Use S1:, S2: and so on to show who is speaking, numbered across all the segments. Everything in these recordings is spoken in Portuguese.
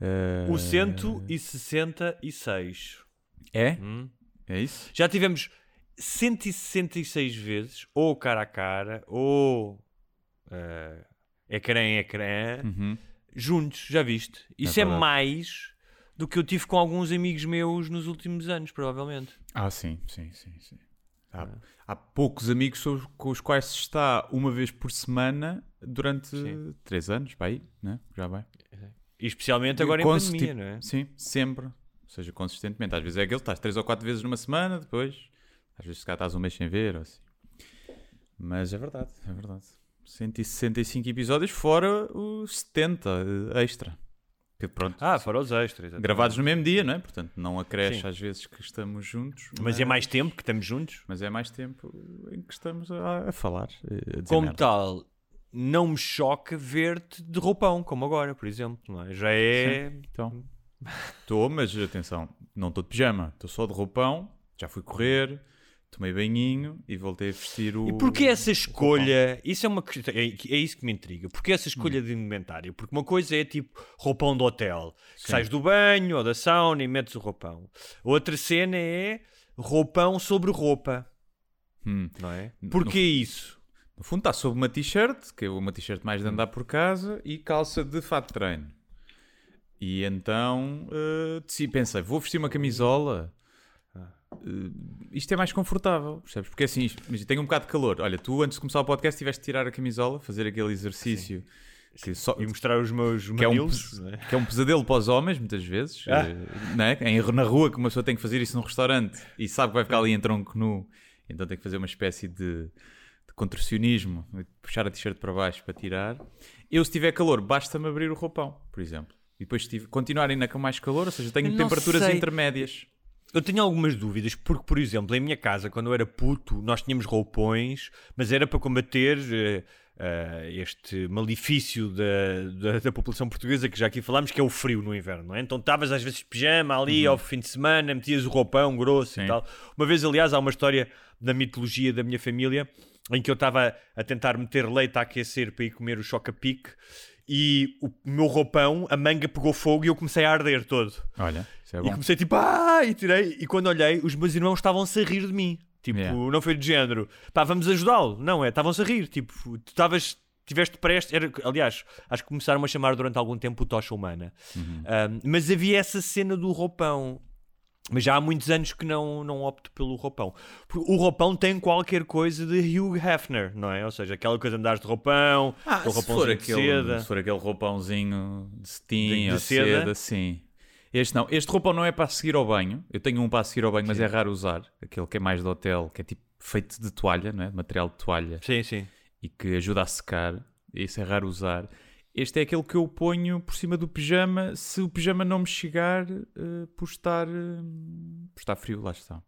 S1: Eh,
S2: O 166.
S1: É?
S2: Hum?
S1: É isso?
S2: Já tivemos 166 vezes, ou cara a cara, ou eh, ecrã em ecrã,
S1: Uhum.
S2: juntos, já viste? Isso é,
S1: verdade.
S2: mais do que eu tive com alguns amigos meus nos últimos anos, provavelmente.
S1: Ah, sim, sim, sim. sim. Há, há poucos amigos com os quais se está uma vez por semana durante
S2: Sim.
S1: três anos, aí, né? Já vai.
S2: E especialmente agora em pandemia,
S1: tipo,
S2: não é?
S1: Sim, sempre. Ou seja, consistentemente. Às vezes é aquele, estás três ou quatro vezes numa semana, depois, às vezes se cá estás um mês sem ver, ou assim. Mas é verdade, é verdade. 165 episódios, fora os 70 eh, extra. Que pronto,
S2: Ah, fora os extras. exatamente.
S1: gravados no mesmo dia, não é? Portanto, não acresce
S2: Sim.
S1: às vezes que estamos juntos.
S2: Mas é mais tempo que estamos juntos.
S1: Mas é mais tempo em que estamos a, a falar. eh, A
S2: Como
S1: merda.
S2: tal, não me choca ver-te de roupão, como agora, por exemplo. É? Já é.
S1: Então, estou, mas atenção, não estou de pijama, estou só de roupão, já fui correr, tomei banhinho e voltei a vestir o.
S2: E porquê essa escolha? Isso é uma questão. É, é isso que me intriga. Porquê essa escolha de indumentário? Porque uma coisa é tipo roupão do hotel, que
S1: Sim.
S2: sais do banho ou da sauna e metes o roupão. Outra cena é roupão sobre roupa?
S1: Hum.
S2: não é?
S1: No-
S2: Porquê isso?
S1: No fundo está sob uma t-shirt, que é uma t-shirt mais de andar por casa, e calça de fato de treino. E então decidi, pensei, vou vestir uma camisola. Eh, isto é mais confortável, percebes? Porque assim, isto- mas tenho um bocado de calor. Olha, tu antes de começar o podcast tiveste de tirar a camisola, fazer aquele exercício só,
S2: E mostrar os meus
S1: que é, um,
S2: mamilos,
S1: pes-
S2: não é?
S1: que é um pesadelo para os homens, muitas vezes.
S2: Ah.
S1: é? Em- na rua, que uma pessoa tem que fazer isso num restaurante e sabe que vai ficar ali em tronco nu, então tem que fazer uma espécie de contorcionismo, puxar a t-shirt para baixo para tirar. Eu, se tiver calor, basta-me abrir o roupão, por exemplo. E depois, se tive- continuar ainda com mais calor, ou seja, tenho temperaturas
S2: sei.
S1: intermédias.
S2: Eu tenho algumas dúvidas, porque, por exemplo, em minha casa, quando eu era puto, nós tínhamos roupões, mas era para combater eh, eh, este malefício da, da, da população portuguesa, que já aqui falámos, que é o frio no inverno, não é? Então estavas às vezes de pijama ali ao fim de semana, metias o roupão grosso
S1: Sim.
S2: e tal. Uma vez, aliás, há uma história da mitologia da minha família em que eu estava a tentar meter leite a aquecer para ir comer o choca-pique e o meu roupão, a manga pegou fogo e eu comecei a arder todo.
S1: Olha, isso é
S2: E
S1: bom.
S2: comecei tipo, ah, e tirei. E quando olhei, os meus irmãos estavam-se a rir de mim. Tipo,
S1: Yeah.
S2: não foi de género, pá, vamos ajudá-lo. Não, é, estavam-se a rir. Tipo, tu estavas, tiveste prestes. Era, aliás, acho que começaram a chamar durante algum tempo o Tocha Humana.
S1: Uhum.
S2: Um, mas havia essa cena do roupão. Mas já há muitos anos que não, não opto pelo roupão. Porque o roupão tem qualquer coisa de Hugh Hefner, não é? Ou seja, aquela coisa de andares de roupão,
S1: Ah,
S2: roupãozinho
S1: for,
S2: de
S1: aquele,
S2: seda.
S1: se for aquele roupãozinho de cetim
S2: De- de seda.
S1: seda, sim. Este não. Este roupão não é para seguir ao banho. Eu tenho um para seguir ao banho, mas é raro usar. Aquele que é mais de hotel, que é tipo feito de toalha, não é? Material de toalha
S2: Sim, sim.
S1: e que ajuda a secar. Esse é raro usar. Este é aquele que eu ponho por cima do pijama se o pijama não me chegar eh, por, estar, eh, por estar frio. Lá está.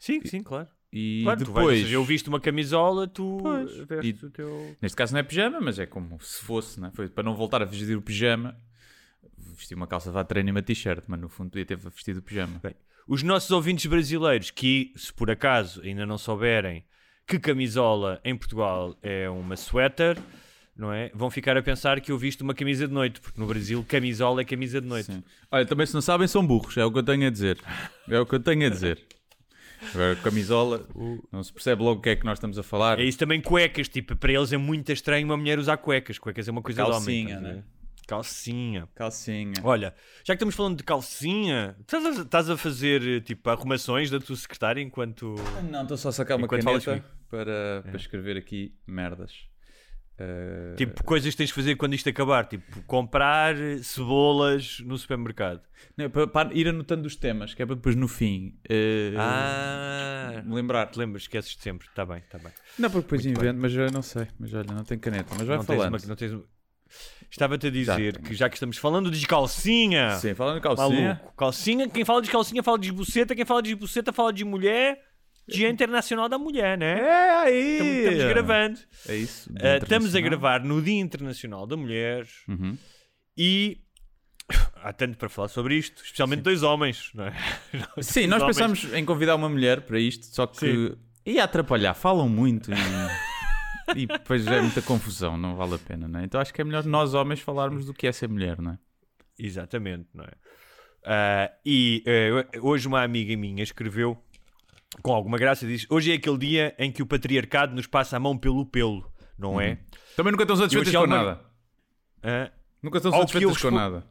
S2: Sim, sim, claro.
S1: E
S2: Claro, vais,
S1: depois.
S2: seja, eu visto uma camisola, tu
S1: Pois. E-
S2: o teu.
S1: Neste caso não é pijama, mas é como se fosse, não é? Foi para não voltar a vestir o pijama, vesti uma calça de treino e uma t-shirt, mas no fundo podia ter vestido o pijama.
S2: Os nossos ouvintes brasileiros, que se por acaso ainda não souberem que camisola em Portugal é uma sweater, não é? Vão ficar a pensar que eu visto uma camisa de noite, porque no Brasil camisola é camisa de noite.
S1: Sim. Olha, também se não sabem, são burros, é o que eu tenho a dizer. É o que eu tenho a dizer. Agora, camisola, não se percebe logo o que é que nós estamos a falar.
S2: É isso também cuecas, tipo, para eles é muito estranho uma mulher usar cuecas. Cuecas é uma coisa de homem.
S1: Calcinha,
S2: a ver?
S1: né?
S2: Calcinha.
S1: Calcinha.
S2: Olha, já que estamos falando de calcinha, estás a, estás a fazer tipo arrumações da tua secretária enquanto.
S1: Não, estou só a sacar uma
S2: Enquanto
S1: caneta para, para escrever aqui merdas. Uh,
S2: Tipo, coisas que tens de fazer quando isto acabar, tipo, comprar cebolas no supermercado.
S1: não, para, para ir anotando os temas, que é para depois no fim uh,
S2: Ah,
S1: me lembrar.
S2: te lembras, esqueces de sempre. Está bem, está bem.
S1: Não, porque depois
S2: Muito
S1: invento, mas eu não sei. Mas olha, não tenho caneta. Mas vai
S2: não tens
S1: falando.
S2: uma- não tens uma- Estava-te a dizer
S1: Já.
S2: que já que estamos falando de calcinha,
S1: Sim, falando de calcinha.
S2: maluco, calcinha, quem fala de calcinha fala de esbuceta, quem fala de esbuceta fala de mulher, Dia Internacional da Mulher, né?
S1: É aí!
S2: Estamos, estamos gravando.
S1: É isso.
S2: Uh, estamos a gravar no Dia Internacional da Mulher
S1: Uhum.
S2: e há tanto para falar sobre isto, especialmente dois homens, não é?
S1: Sim, nós
S2: homens.
S1: pensámos em convidar uma mulher para isto, só que
S2: Sim.
S1: ia atrapalhar, falam muito e, e depois é muita confusão, não vale a pena, não é? Então acho que é melhor nós homens falarmos do que é ser mulher, não é?
S2: Exatamente, não é? Ah, e eh, hoje uma amiga minha escreveu com alguma graça, diz hoje é aquele dia em que o patriarcado nos passa a mão pelo pelo, não é?
S1: Também nunca estão satisfeitas
S2: Eu
S1: com
S2: alguma-
S1: nada.
S2: Ah,
S1: Nunca estão
S2: eu
S1: com nada.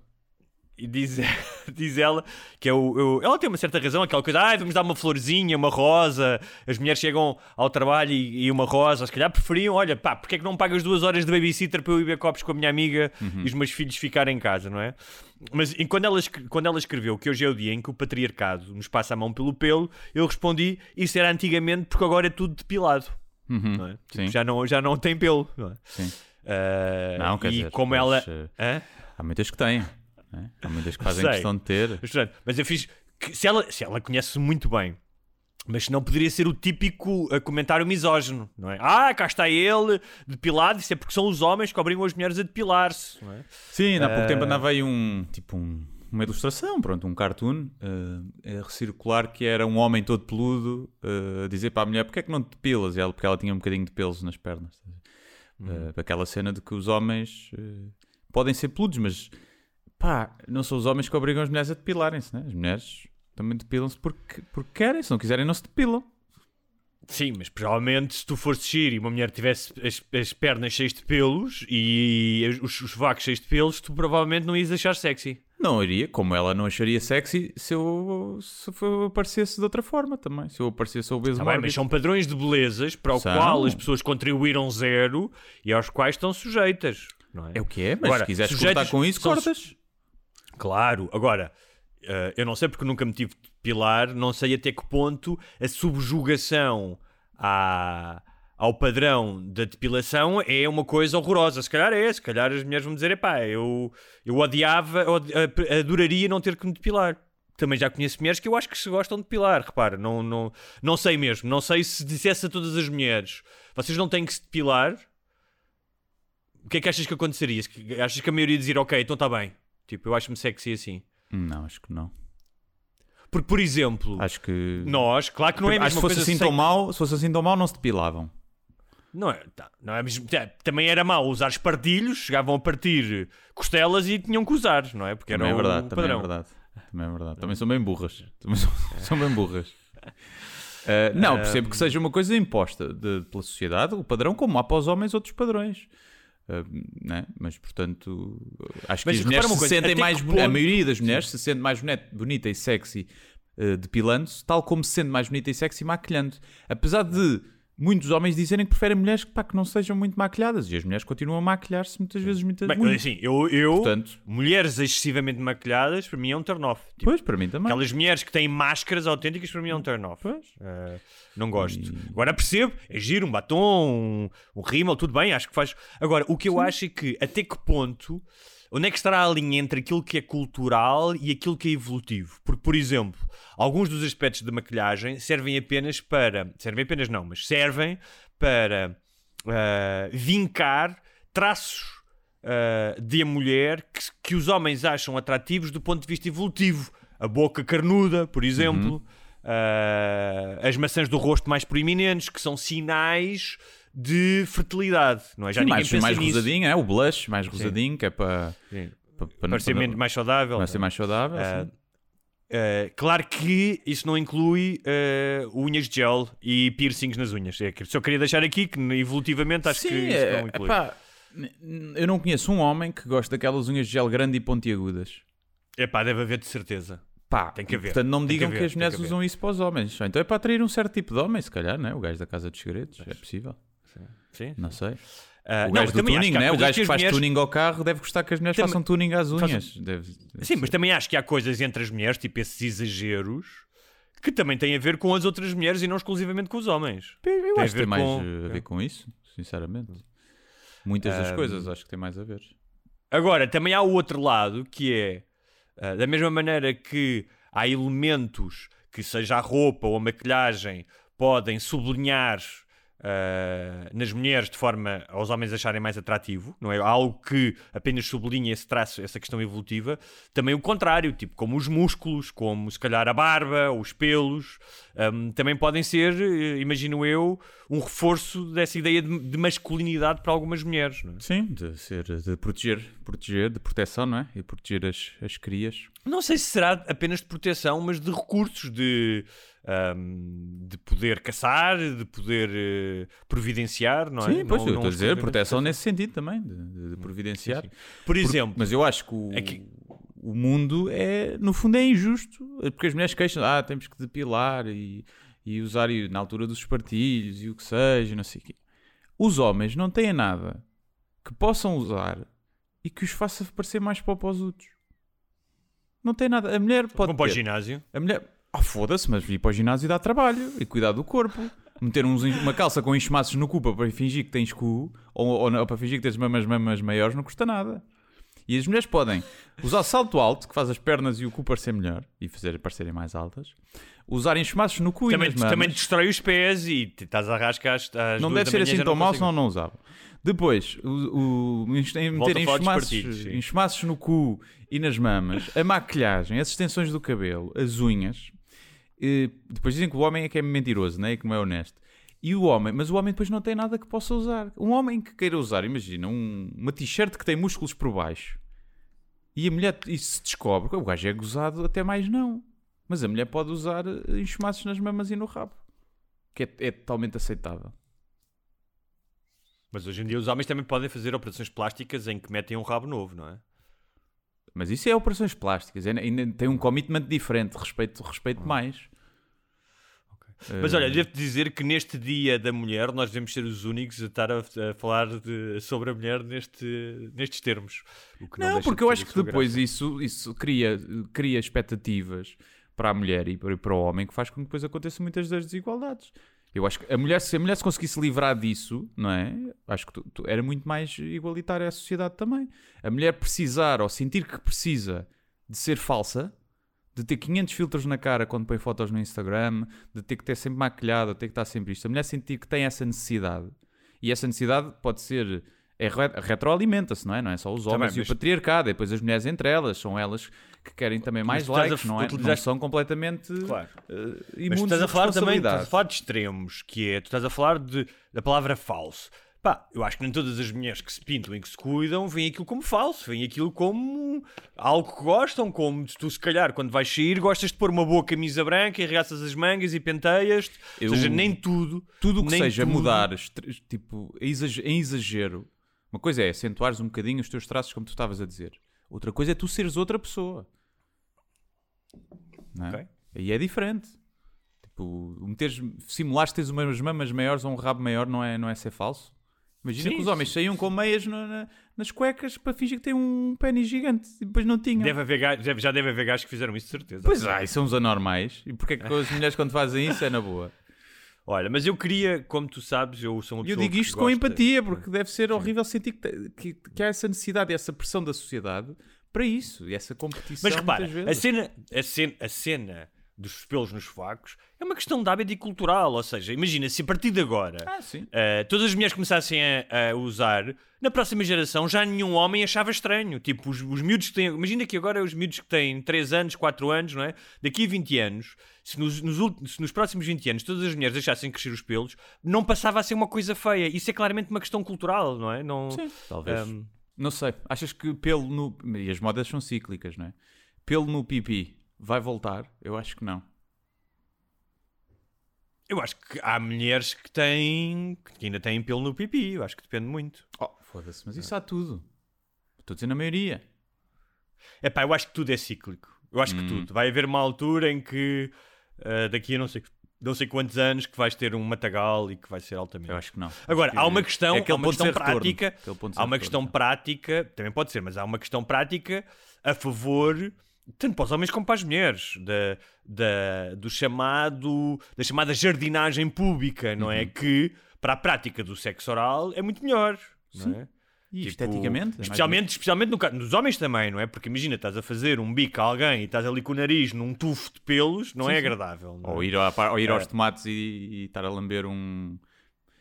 S2: E diz, diz ela que é o, ela tem uma certa razão, aquela coisa, ah, vamos dar uma florzinha, uma rosa, as mulheres chegam ao trabalho e, e uma rosa, se calhar preferiam, olha, pá, porque é que não pagas duas horas de babysitter para eu ir beber copos com a minha amiga e os meus filhos ficarem em casa, não é? Mas e quando, ela, quando ela escreveu que hoje é o dia em que o patriarcado nos passa a mão pelo pelo, eu respondi, isso era antigamente porque agora é tudo depilado,
S1: Uhum.
S2: não é? Tipo, já, não, já não tem pelo, não é?
S1: Sim.
S2: Ah,
S1: Não, quer
S2: e
S1: dizer,
S2: como
S1: mas,
S2: ela... Hã?
S1: Há muitas que têm. É? Há muitas que fazem
S2: Sei.
S1: questão de ter.
S2: Mas, eu fiz. que se, ela, se ela conhece muito bem, mas não poderia ser o típico uh, comentário misógino, não é? Ah, cá está ele, depilado, isso é porque são os homens que obrigam as mulheres a depilar-se, é?
S1: Sim, há pouco
S2: Eh,
S1: tempo andava aí um tipo um- uma ilustração, pronto, um cartoon eh, a recircular que era um homem todo peludo eh, a dizer para a mulher porque é que não te depilas? E ela, porque ela tinha um bocadinho de pelos nas pernas. Eh, aquela cena de que os homens eh, podem ser peludos, mas pá, não são os homens que obrigam as mulheres a depilarem-se, né? As mulheres também depilam-se porque, porque querem, se não quiserem, não se depilam.
S2: Sim, mas provavelmente se tu fosses xir e uma mulher tivesse as, as pernas cheias de pelos e os, os vacos cheios de pelos, tu provavelmente não ias achar sexy.
S1: Não iria, como ela não acharia sexy se eu, se eu aparecesse de outra forma também. Se eu aparecesse obeso
S2: Tá bem, mas são padrões de belezas para o
S1: São.
S2: qual as pessoas contribuíram zero e aos quais estão sujeitas. É?
S1: É o que é, mas
S2: Agora,
S1: se quiseres cortar com isso, cortas.
S2: Claro, agora, eh, eu não sei porque nunca me tive de depilar, não sei até que ponto a subjugação à- ao padrão da depilação é uma coisa horrorosa. Se calhar é, se calhar as mulheres vão dizer, epá, eu, eu odiava, adoraria não ter que me depilar. Também já conheço mulheres que eu acho que se gostam de depilar, repara, não, não, não sei mesmo, não sei se dissesse a todas as mulheres, vocês não têm que se depilar, o que é que achas que aconteceria? Achas que a maioria dizia, ok, então está bem, tipo, eu acho-me sexy assim.
S1: Não, acho que não.
S2: Porque, por exemplo,
S1: Acho que.
S2: nós, claro que não é a
S1: acho
S2: mesma
S1: que fosse
S2: coisa
S1: assim
S2: sem-
S1: tão mau, se fosse assim tão mau, não se depilavam.
S2: Não é, tá, não é mesmo- tá, também era mau usar espartilhos, chegavam a partir costelas e tinham que usar, não é? Porque era
S1: Também é
S2: o
S1: verdade, também é
S2: padrão.
S1: verdade. Também é verdade. Também são bem burras. Também são, são bem burras. Uh, não, percebo que seja uma coisa imposta de- pela sociedade, o padrão, como há para os homens outros padrões. Uh, né? Mas, portanto, acho que
S2: Mas
S1: as
S2: repara
S1: mulheres se
S2: coisa,
S1: sentem mais
S2: que
S1: boni- A
S2: ponto-
S1: maioria das mulheres se sente mais boni- bonita e sexy uh, depilando-se, tal como se sente mais bonita e sexy maquilhando. Apesar de muitos homens dizerem que preferem mulheres que, pá, que não sejam muito maquilhadas. E as mulheres continuam a maquilhar-se muitas vezes muito.
S2: Bem,
S1: muito.
S2: assim, eu, eu
S1: Portanto,
S2: mulheres excessivamente maquilhadas, para mim é um turn-off. Tipo,
S1: pois, para mim também.
S2: aquelas mulheres que têm máscaras autênticas, para mim é um turn-off.
S1: Pois.
S2: Uh, não gosto. Agora percebo, é giro, um batom, um, um rímel, tudo bem, acho que faz. Agora, o que eu acho é que até que ponto, onde é que estará a linha entre aquilo que é cultural e aquilo que é evolutivo? Porque, por exemplo, alguns dos aspectos da maquilhagem servem apenas para. Servem apenas não, mas servem para uh, vincar traços. uh, de a mulher que, que os homens acham atrativos do ponto de vista evolutivo. A boca carnuda, por exemplo, uh, as maçãs do rosto mais proeminentes, que são sinais de fertilidade, não é? Já
S1: Sim,
S2: ninguém
S1: mais,
S2: pensa
S1: mais
S2: nisso.
S1: rosadinho, é o blush mais rosadinho, que é para,
S2: Sim.
S1: para, para,
S2: Para ser menos- mais saudável.
S1: para ser mais saudável.
S2: Ah,
S1: sim.
S2: Uh, claro que isso não inclui uh, unhas de gel e piercings nas unhas. É que só queria deixar aqui que evolutivamente acho
S1: Sim,
S2: que isso
S1: é,
S2: não inclui.
S1: epá, Eu não conheço um homem que goste daquelas unhas de gel grande e pontiagudas.
S2: É pá, deve haver de certeza.
S1: Pá,
S2: Tem que haver.
S1: Portanto, não me
S2: que
S1: digam que,
S2: haver,
S1: as
S2: tem
S1: mulheres
S2: que
S1: usam isso para os homens. Então é para atrair um certo tipo de homem, se calhar, não é? O gajo da Casa dos Segredos. É possível.
S2: Sim.
S1: Não sei.
S2: Ah,
S1: O
S2: não,
S1: gajo do tuning, né? O gajo que faz
S2: mulheres-
S1: tuning ao carro deve gostar que as mulheres
S2: Também-
S1: façam tuning às
S2: façam-
S1: unhas. Deve- deve
S2: Sim,
S1: ser.
S2: mas também acho que há coisas entre as mulheres, tipo esses exageros, que também têm a ver com as outras mulheres e não exclusivamente com os homens.
S1: Eu
S2: Tem a
S1: acho que
S2: ver
S1: tem mais
S2: com-
S1: eh, a ver com isso, sinceramente. Muitas das
S2: Ahm.
S1: coisas acho que tem mais a ver.
S2: Agora, também há o outro lado, que é ah, da mesma maneira que há elementos que, seja a roupa ou a maquilhagem, podem sublinhar ah, nas mulheres de forma aos homens acharem mais atrativo, não é? Algo que apenas sublinha esse traço, essa questão evolutiva. Também o contrário, tipo como os músculos, como se calhar a barba, os pelos, ahm, também podem ser, eh, imagino eu, um reforço dessa ideia de, de masculinidade para algumas mulheres, não é?
S1: Sim, de ser, de proteger, proteger, de proteção, não é? E proteger as, as crias.
S2: Não sei se será apenas de proteção, mas de recursos, de, ahm, de poder caçar, de poder eh, providenciar, não é?
S1: Sim, pois,
S2: Não-
S1: eu estou a dizer, proteção nesse sentido também, de, de- de providenciar.
S2: Por
S1: Porque-
S2: exemplo,
S1: mas eu acho que o,
S2: É que-
S1: o mundo é, no fundo, é injusto, porque as mulheres queixam, ah, temos que depilar e, e usar e- na altura dos espartilhos e o que seja, não sei o quê. Os homens não têm nada que possam usar e que os faça parecer mais popozudos. Não tem nada. A mulher pode
S2: vão para o ginásio.
S1: a mulher, ah, foda-se, mas ir para o ginásio dá trabalho e cuidar do corpo. Meter uns, uma calça com enxumaços no cu para fingir que tens cu, ou, ou, não- para fingir que tens mamas, mamas maiores, não custa nada. E as mulheres podem usar salto alto, que faz as pernas e o cu parecer melhor e fazer parecerem mais altas. Usar enxumaços no cu
S2: Também,
S1: e nas mamas.
S2: também destrói os pés e estás a rascar às, às
S1: não deve ser assim tão mau, senão não usava. Depois, o, o, meter enxumaços no cu e nas mamas, a maquilhagem, as extensões do cabelo, as unhas. Eh, depois dizem que o homem é que é mentiroso, né? e que não é honesto. E o homem, mas o homem depois não tem nada que possa usar. Um homem que queira usar, imagina, um- uma t-shirt que tem músculos por baixo e a mulher isso se descobre, o gajo é gozado, até mais não. Mas a mulher pode usar eh, enxumaços nas mamas e no rabo, que é, é totalmente aceitável.
S2: Mas hoje em dia os homens também podem fazer operações plásticas em que metem um rabo novo, não é?
S1: Mas isso é operações plásticas, é- ainda tem um commitment diferente, respeito, respeito mais.
S2: Mas olha, devo dizer que neste dia da mulher nós devemos ser os únicos a estar a, a falar de- sobre a mulher neste, nestes termos.
S1: Não,
S2: deixa
S1: porque eu acho que depois
S2: graça.
S1: isso, isso cria, cria expectativas para a mulher e para o homem que faz com que depois aconteçam muitas das desigualdades. Eu acho que a mulher, se a mulher se conseguisse livrar disso, não é? Acho que tu- tu- era muito mais igualitária a sociedade também. A mulher precisar ou sentir que precisa de ser falsa, de ter 500 filtros na cara quando põe fotos no Instagram, de ter que ter sempre maquilhado, ter que estar sempre isto. A mulher sentir que tem essa necessidade. E essa necessidade pode ser. É, re- retroalimenta-se, não é? Não é só os homens
S2: bem,
S1: e o patriarcado, e depois as mulheres entre elas, são elas que querem também mais likes, não é? Não
S2: utilizaste-
S1: são completamente
S2: Claro.
S1: uh,
S2: Mas tu estás a falar também, estás a falar de extremos, que é, tu estás a falar de, da palavra falso. Pá, eu acho que nem todas as mulheres que se pintam e que se cuidam veem aquilo como falso, veem aquilo como algo que gostam, como tu se calhar quando vais sair gostas de pôr uma boa camisa branca e regaças as mangas e penteias-te,
S1: Eu-
S2: ou seja, nem tudo,
S1: Tudo o que seja
S2: tudo-
S1: mudar, tipo, em exagero, uma coisa é acentuares um bocadinho os teus traços, como tu estavas a dizer. Outra coisa é tu seres outra pessoa. Não é? Aí é diferente. Tipo, meteres, simulares teres umas mamas maiores ou um rabo maior não é, não é ser falso. Imagina
S2: Sim,
S1: que os homens saíam com meias no- na- nas cuecas para fingir que têm um pênis gigante e depois não tinham.
S2: Deve haver já deve haver gajos que fizeram isso de certeza.
S1: Pois há, e são os anormais. E porquê que as mulheres quando fazem isso é na boa?
S2: Olha, mas eu queria, como tu sabes, eu sou uma
S1: E eu
S2: pessoa
S1: digo isto com empatia, porque deve ser horrível sentir que, que, que há essa necessidade, essa pressão da sociedade para isso, e essa competição
S2: Mas repara, a cena, a, cena, a cena dos pelos nos sovacos é uma questão de hábito e cultural. Ou seja, imagina se a partir de agora
S1: Ah, sim.
S2: eh, todas as mulheres começassem a, a usar, na próxima geração já nenhum homem achava estranho. Tipo, os, os miúdos que têm. Imagina que agora os miúdos que têm 3 anos, 4 anos, não é? Daqui a 20 anos, se nos, nos, se nos próximos 20 anos todas as mulheres deixassem crescer os pelos, não passava a ser uma coisa feia. Isso é claramente uma questão cultural, não é? Não,
S1: Sim, talvez.
S2: Ahm,
S1: Não sei, achas que pelo no. E as modas são cíclicas, não é? Pelo no pipi vai voltar? Eu acho que não.
S2: eu acho que há mulheres que têm. que ainda têm pelo no pipi. Eu acho que depende muito.
S1: Oh, Foda-se, mas isso há tudo. Estou a dizer na maioria.
S2: É pá, eu acho que tudo é cíclico. Eu acho
S1: Hum.
S2: que tudo. Vai haver uma altura em que ah, daqui a não sei, não sei quantos anos que vais ter um matagal e que vai ser altamente.
S1: Eu acho que não.
S2: Agora,
S1: que
S2: há uma questão,
S1: é
S2: há uma questão prática, há uma
S1: retorno,
S2: questão
S1: não.
S2: prática, também pode ser, mas há uma questão prática a favor tanto para os homens como para as mulheres, da, da, do chamado, da chamada jardinagem pública, não
S1: Uhum.
S2: é? Que para a prática do sexo oral é muito melhor, não é?
S1: E
S2: Tipo,
S1: esteticamente? é
S2: Especialmente, especialmente no caso dos homens também, não é? Porque imagina, estás a fazer um bico a alguém e estás ali com o nariz num tufo de pelos, não é agradável. não é?
S1: Ou ir, par- ou ir aos
S2: É.
S1: tomates e, e estar a lamber um.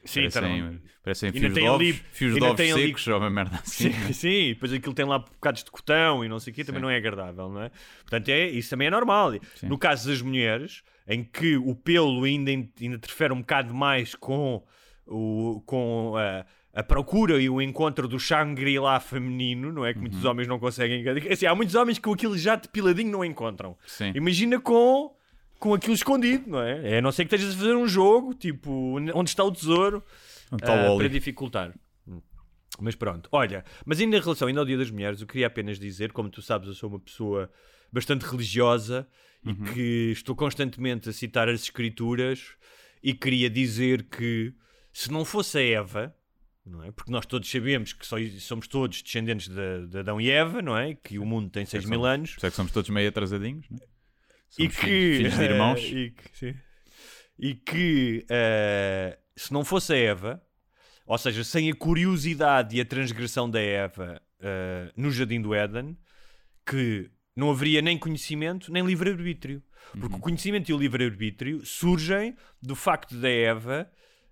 S2: Sim, tá
S1: parecem,
S2: bom.
S1: parecem fios de
S2: tem
S1: ovos,
S2: ali-
S1: fios de ovos
S2: tem ali-
S1: secos ou uma merda assim.
S2: Sim, sim, depois aquilo tem lá bocados de cotão e não sei o quê, também
S1: Sim.
S2: não é agradável, não é? Portanto, é, isso também é normal.
S1: Sim.
S2: No caso das mulheres, em que o pelo ainda, ainda interfere um bocado mais com, o, com a, a procura e o encontro do Shangri-La feminino, não é? Que
S1: Uhum.
S2: muitos homens não conseguem. Assim, há muitos homens que com aquilo já depiladinho não encontram.
S1: Sim.
S2: Imagina com, com aquilo escondido, não é? É a não ser que estejas a fazer um jogo, tipo, onde está o tesouro,
S1: óleo.
S2: para dificultar. Mas pronto, olha, mas ainda em relação ainda ao Dia das Mulheres, eu queria apenas dizer, como tu sabes, eu sou uma pessoa bastante religiosa e que estou constantemente a citar as escrituras e queria dizer que se não fosse a Eva, não é? Porque nós todos sabemos que só- somos todos descendentes de, de Adão e Eva, não é? Que o mundo tem 6 mil anos
S1: Por isso é que somos todos meio atrasadinhos, não é?
S2: E que,
S1: filhos, de irmãos.
S2: e que, sim. E que, eh, se não fosse a Eva, ou seja, sem a curiosidade e a transgressão da Eva eh, no Jardim do Éden, que não haveria nem conhecimento nem livre-arbítrio. Porque o conhecimento e o livre-arbítrio surgem do facto da Eva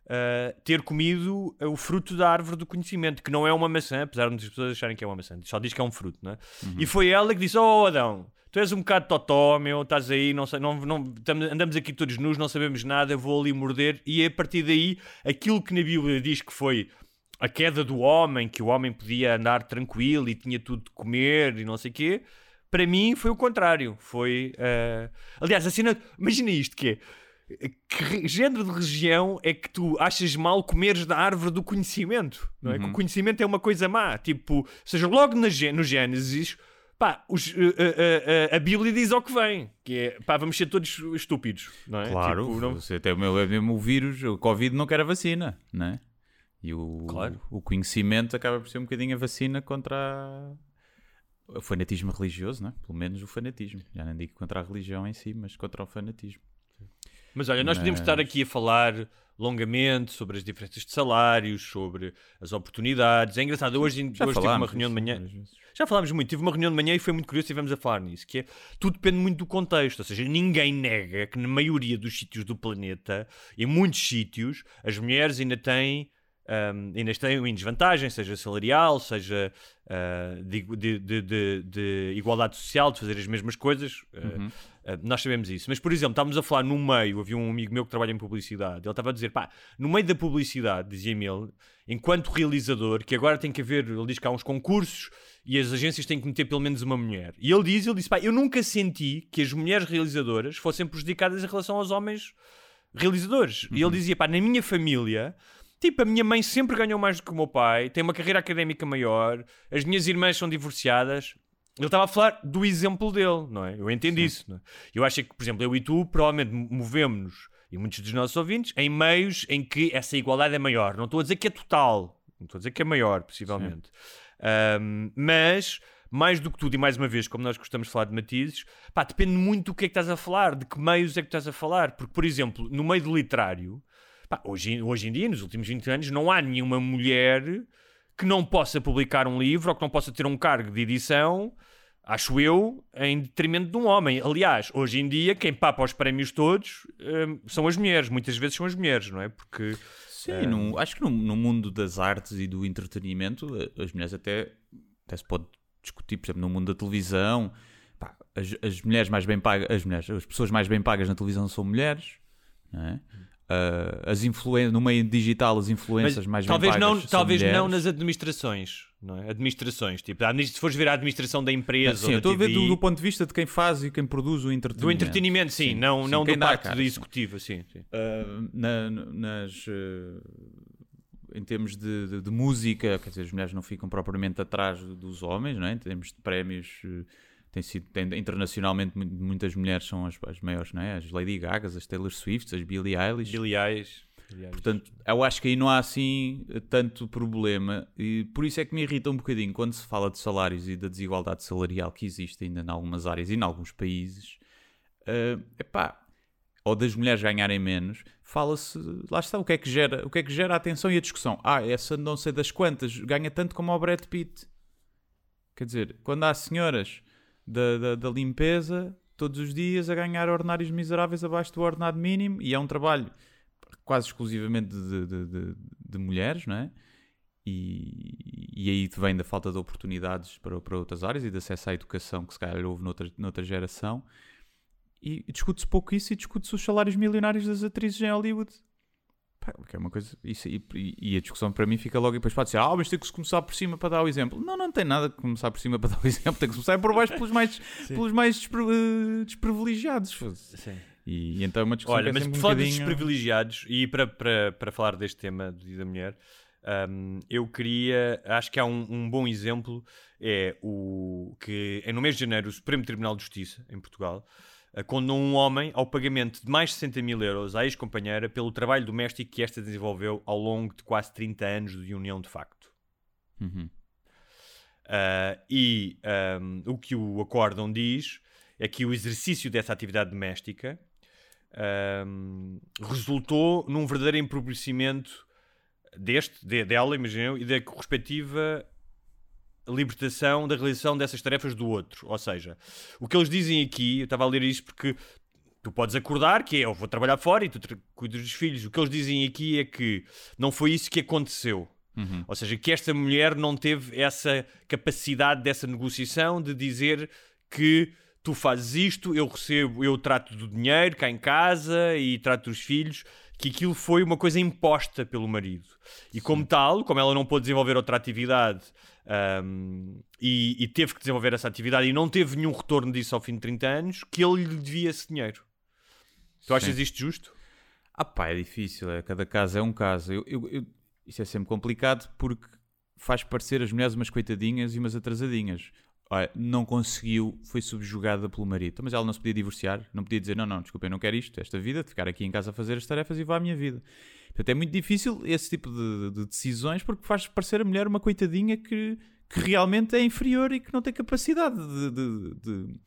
S2: eh, ter comido o fruto da árvore do conhecimento, que não é uma maçã, apesar de muitas pessoas acharem que é uma maçã, só diz que é um fruto, não é? E foi ela que disse: Oh Adão, tu és um bocado totó, meu, estás aí, não, sei- não, não, andamos aqui todos nus, não sabemos nada, vou ali morder. E a partir daí, aquilo que na Bíblia diz que foi a queda do homem, que o homem podia andar tranquilo e tinha tudo de comer e não sei o quê. Para mim foi o contrário. Foi. eh, Aliás, a cena. Imagina isto: que é. Que género de religião é que tu achas mal comeres da árvore do conhecimento? Não é? Que o conhecimento é uma coisa má. Tipo, ou seja, logo no Gênesis, pá, os- eh, eh, eh, a Bíblia diz ao que vem: que é pá, vamos ser todos estúpidos. Não é?
S1: Claro,
S2: Tipo, não-
S1: você até o meu, mesmo o vírus, o Covid não quer a vacina, não é? E o,
S2: Claro.
S1: o conhecimento acaba por ser um bocadinho a vacina contra a- o fanatismo religioso, não é? Pelo menos o fanatismo. Já não digo contra a religião em si, mas contra o fanatismo.
S2: Mas olha, nós podíamos
S1: Mas-
S2: estar aqui a falar longamente sobre as diferenças de salários, sobre as oportunidades. É engraçado, hoje,
S1: Já
S2: hoje tive uma reunião de manhã. Já falámos muito, tive uma reunião de manhã e foi muito curioso e estivemos a falar nisso, que é, tudo depende muito do contexto, ou seja, ninguém nega que na maioria dos sítios do planeta, em muitos sítios, as mulheres ainda têm, ahm, ainda têm em desvantagem, seja salarial, seja ah, de, de- de- de- de igualdade social, de fazer as mesmas coisas, ah, ah, nós sabemos isso. Mas, por exemplo, estávamos a falar no meio, havia um amigo meu que trabalha em publicidade, ele estava a dizer, pá, no meio da publicidade, dizia-me ele, enquanto realizador, que agora tem que haver, ele diz que há uns concursos e as agências têm que meter pelo menos uma mulher. E ele diz, ele disse, pá, eu nunca senti que as mulheres realizadoras fossem prejudicadas em relação aos homens realizadores. E ele dizia, pá, na minha família, tipo, a minha mãe sempre ganhou mais do que o meu pai, tem uma carreira académica maior, as minhas irmãs são divorciadas. Ele estava a falar do exemplo dele, não é? Eu entendo isso. Não é? Eu acho que, por exemplo, eu e tu provavelmente movemos-nos, e muitos dos nossos ouvintes, em meios em que essa igualdade é maior. Não estou a dizer que é total, não estou a dizer que é maior, possivelmente. Ahm, mas, mais do que tudo, e mais uma vez, como nós gostamos de falar de matizes, pá, depende muito do que é que estás a falar, de que meios é que estás a falar. Porque, por exemplo, no meio do literário, pá, hoje, hoje em dia, nos últimos 20 anos, não há nenhuma mulher que não possa publicar um livro ou que não possa ter um cargo de edição, acho eu, em detrimento de um homem. Aliás, hoje em dia, quem papa os prémios todos hum, são as mulheres. Muitas vezes são as mulheres, não é? Porque.
S1: Sim, no- acho que no, no mundo das artes e do entretenimento, a- as mulheres até, até se pode discutir, por exemplo, no mundo da televisão, pá, as, as mulheres mais bem pagas, as mulheres, as pessoas mais bem pagas na televisão são mulheres, não é? Ah, as influen no meio digital, as influências mais
S2: talvez
S1: bem
S2: não,
S1: pagas
S2: talvez
S1: são
S2: não
S1: mulheres.
S2: nas administrações, não é? Administrações, tipo, se fores ver a administração da empresa,
S1: Sim,
S2: ou da
S1: estou a ver
S2: TV,
S1: do, do ponto de vista de quem faz e quem produz o entretenimento.
S2: do entretenimento, sim, não,
S1: sim,
S2: não do parte
S1: cara,
S2: da
S1: sim.
S2: executiva, sim. sim.
S1: Uh, na- nas uh, em termos de, de- de música, quer dizer, as mulheres não ficam propriamente atrás dos homens, não é? Em termos de prémios, eh, tem sido, tem- internacionalmente, mu- muitas mulheres são as, as maiores, não é? As Lady Gagas, as Taylor Swifts, as Billie Eilish.
S2: Billie Eilish.
S1: Portanto, eu acho que aí não há assim tanto problema e por isso é que me irrita um bocadinho quando se fala de salários e da desigualdade salarial que existe ainda em algumas áreas e em alguns países. Eh, epá, ou das mulheres ganharem menos, fala-se, lá está, o que é que gera, o que é que gera a atenção e a discussão? Ah, essa não sei das quantas ganha tanto como o Brad Pitt. Quer dizer, quando há senhoras da, da, da limpeza todos os dias a ganhar ordenários miseráveis abaixo do ordenado mínimo e é um trabalho quase exclusivamente de, de- de- de mulheres, não é? E, e aí vem da falta de oportunidades para, para outras áreas e de acesso à educação que se calhar houve noutra, noutra geração. E, e discute-se pouco isso e discute-se os salários milionários das atrizes em Hollywood. Pá, que é uma coisa. Isso, e, e a discussão para mim fica logo e depois pode dizer: Ah, mas tem que se começar por cima para dar o exemplo. Não, não tem nada que começar por cima para dar o exemplo, tem que começar por baixo pelos mais, pelos mais despre- eh, desprivilegiados. E, e então é uma discussão
S2: Olha,
S1: é
S2: mas por
S1: um
S2: falar
S1: bocadinho...
S2: privilegiados e para, para, para falar deste tema do Dia da Mulher, hum, eu queria, acho que há um, um bom exemplo, é o que é no mês de janeiro o Supremo Tribunal de Justiça, em Portugal, eh, condenou um homem ao pagamento de mais de 60 mil euros à ex-companheira pelo trabalho doméstico que esta desenvolveu ao longo de quase 30 anos de união de facto.
S1: Uhum.
S2: Uh, e um, o que o acórdão diz é que o exercício dessa atividade doméstica um, resultou num verdadeiro empobrecimento deste, de- dela, imagino e da respectiva libertação da realização dessas tarefas do outro. Ou seja, o que eles dizem aqui, eu estava a ler isto porque tu podes acordar que é eu vou trabalhar fora e tu cuidas dos filhos. O que eles dizem aqui é que não foi isso que aconteceu. Ou seja, que esta mulher não teve essa capacidade dessa negociação de dizer que tu fazes isto, eu recebo, eu trato do dinheiro cá em casa e trato dos filhos, que aquilo foi uma coisa imposta pelo marido. E como tal, como ela não pôde desenvolver outra atividade ahm, e, e teve que desenvolver essa atividade e não teve nenhum retorno disso ao fim de 30 anos, que ele lhe devia esse dinheiro. Tu achas
S1: Sim.
S2: isto justo?
S1: Ah pá, é difícil, é, cada caso é um caso. Eu, eu- eu- isso é sempre complicado porque faz parecer as mulheres umas coitadinhas e umas atrasadinhas. Olha, não conseguiu, foi subjugada pelo marido. Então, Mas ela não se podia divorciar, não podia dizer, não, não, desculpa, eu não quero isto, esta vida, de ficar aqui em casa a fazer as tarefas e vá à minha vida. Portanto, é muito difícil esse tipo de, de decisões porque faz parecer a mulher uma coitadinha que, que realmente é inferior e que não tem capacidade de, de, de-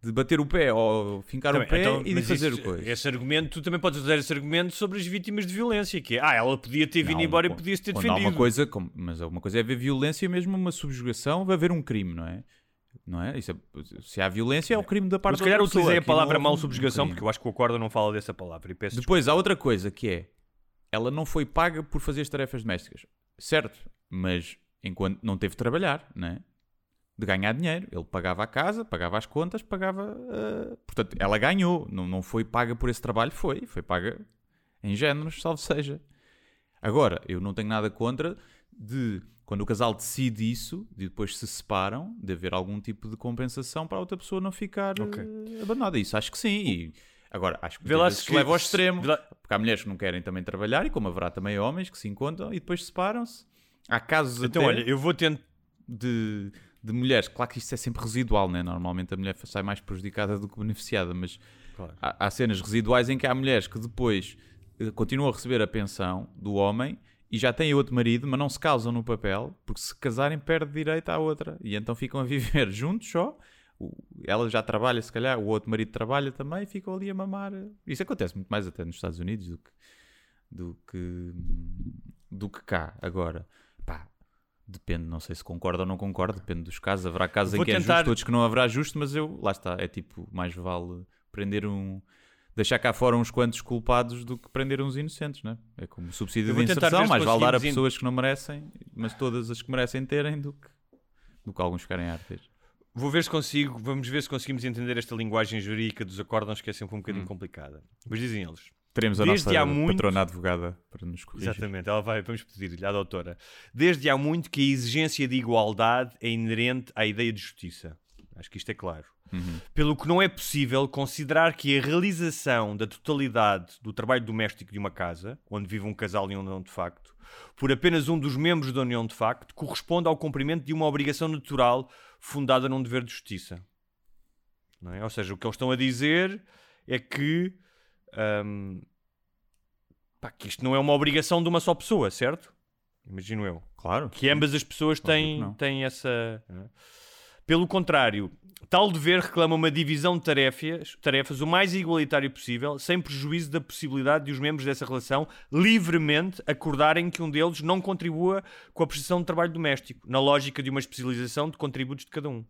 S1: de bater o pé ou fincar
S2: Também,
S1: o pé
S2: então,
S1: e de fazer
S2: isso-
S1: o coisa.
S2: Esse argumento, tu também podes usar esse argumento sobre as vítimas de violência, que é, ah, ela podia ter vindo
S1: Não,
S2: embora e podia-se ter defendido.
S1: uma coisa, como- mas uma coisa é haver violência, mesmo uma subjugação, vai haver um crime, não é? Não é? Isso é- se há violência, é o crime da parte
S2: Mas se calhar
S1: pessoa.
S2: utilizei a
S1: Aqui não
S2: palavra
S1: houve
S2: mal
S1: um
S2: subjugação,
S1: crime.
S2: porque eu acho que o acordo não fala dessa palavra. E peço
S1: Depois há outra coisa que é ela não foi paga por fazer as tarefas domésticas, certo? Mas enquanto não teve de trabalhar, não é? De ganhar dinheiro, ele pagava a casa, pagava as contas, pagava. ah, Portanto, ela ganhou, não, não foi paga por esse trabalho, foi, foi paga em géneros, salvo seja. Agora, eu não tenho nada contra de quando o casal decide isso, de depois se separam, de haver algum tipo de compensação para a outra pessoa não ficar
S2: Ok.
S1: eh, abandonada. Isso acho que sim. E agora, acho que
S2: lá
S1: leva ao extremo.
S2: lá-
S1: Porque há mulheres que não querem também trabalhar e como haverá também homens que se encontram e depois separam-se. Há casos
S2: Então, olha, eu vou tentar.
S1: de, de mulheres. Claro que isto é sempre residual, né? Normalmente a mulher sai mais prejudicada do que beneficiada, mas
S2: Claro.
S1: há, há cenas residuais em que há mulheres que depois eh, continuam a receber a pensão do homem e já têm outro marido, mas não se casam no papel, porque se casarem perde direito à outra. E então ficam a viver juntos só. Ela já trabalha, se calhar, o outro marido trabalha também e ficam ali a mamar. Isso acontece muito mais até nos Estados Unidos do que, do que, do que cá. Agora, pá, depende, não sei se concorda ou não concorda, depende dos casos. Haverá casos
S2: Vou
S1: em que é
S2: tentar-
S1: justo, outros que não haverá justo, mas eu, lá está, é tipo, mais vale prender um. Deixar cá fora uns quantos culpados do que prender uns inocentes, né? É como subsídio de inserção, mais vale dar a pessoas que não merecem, mas todas as que merecem terem do que, do que alguns querem arte.
S2: Vou ver se consigo, vamos ver se conseguimos entender esta linguagem jurídica dos acórdãos que é sempre um bocadinho
S1: Hum.
S2: complicada. Mas dizem eles.
S1: Teremos a
S2: Desde
S1: nossa
S2: há muito-
S1: patrona advogada para nos corrigir.
S2: Exatamente, ela vai, vamos pedir-lhe à doutora. Desde há muito que a exigência de igualdade é inerente à ideia de justiça. Acho que isto é claro.
S1: Uhum.
S2: Pelo que não é possível considerar que a realização da totalidade do trabalho doméstico de uma casa, onde vive um casal em união de facto, por apenas um dos membros da união de facto, corresponde ao cumprimento de uma obrigação natural fundada num dever de justiça. Não é? Ou seja, o que eles estão a dizer é que, hum, pá, que isto não é uma obrigação de uma só pessoa, certo? Imagino eu.
S1: Claro.
S2: Que ambas as pessoas têm,
S1: não.
S2: têm essa. Pelo contrário, tal dever reclama uma divisão de tarefas, tarefas o mais igualitário possível, sem prejuízo da possibilidade de os membros dessa relação livremente acordarem que um deles não contribua com a prestação de trabalho doméstico, na lógica de uma especialização de contributos de cada um.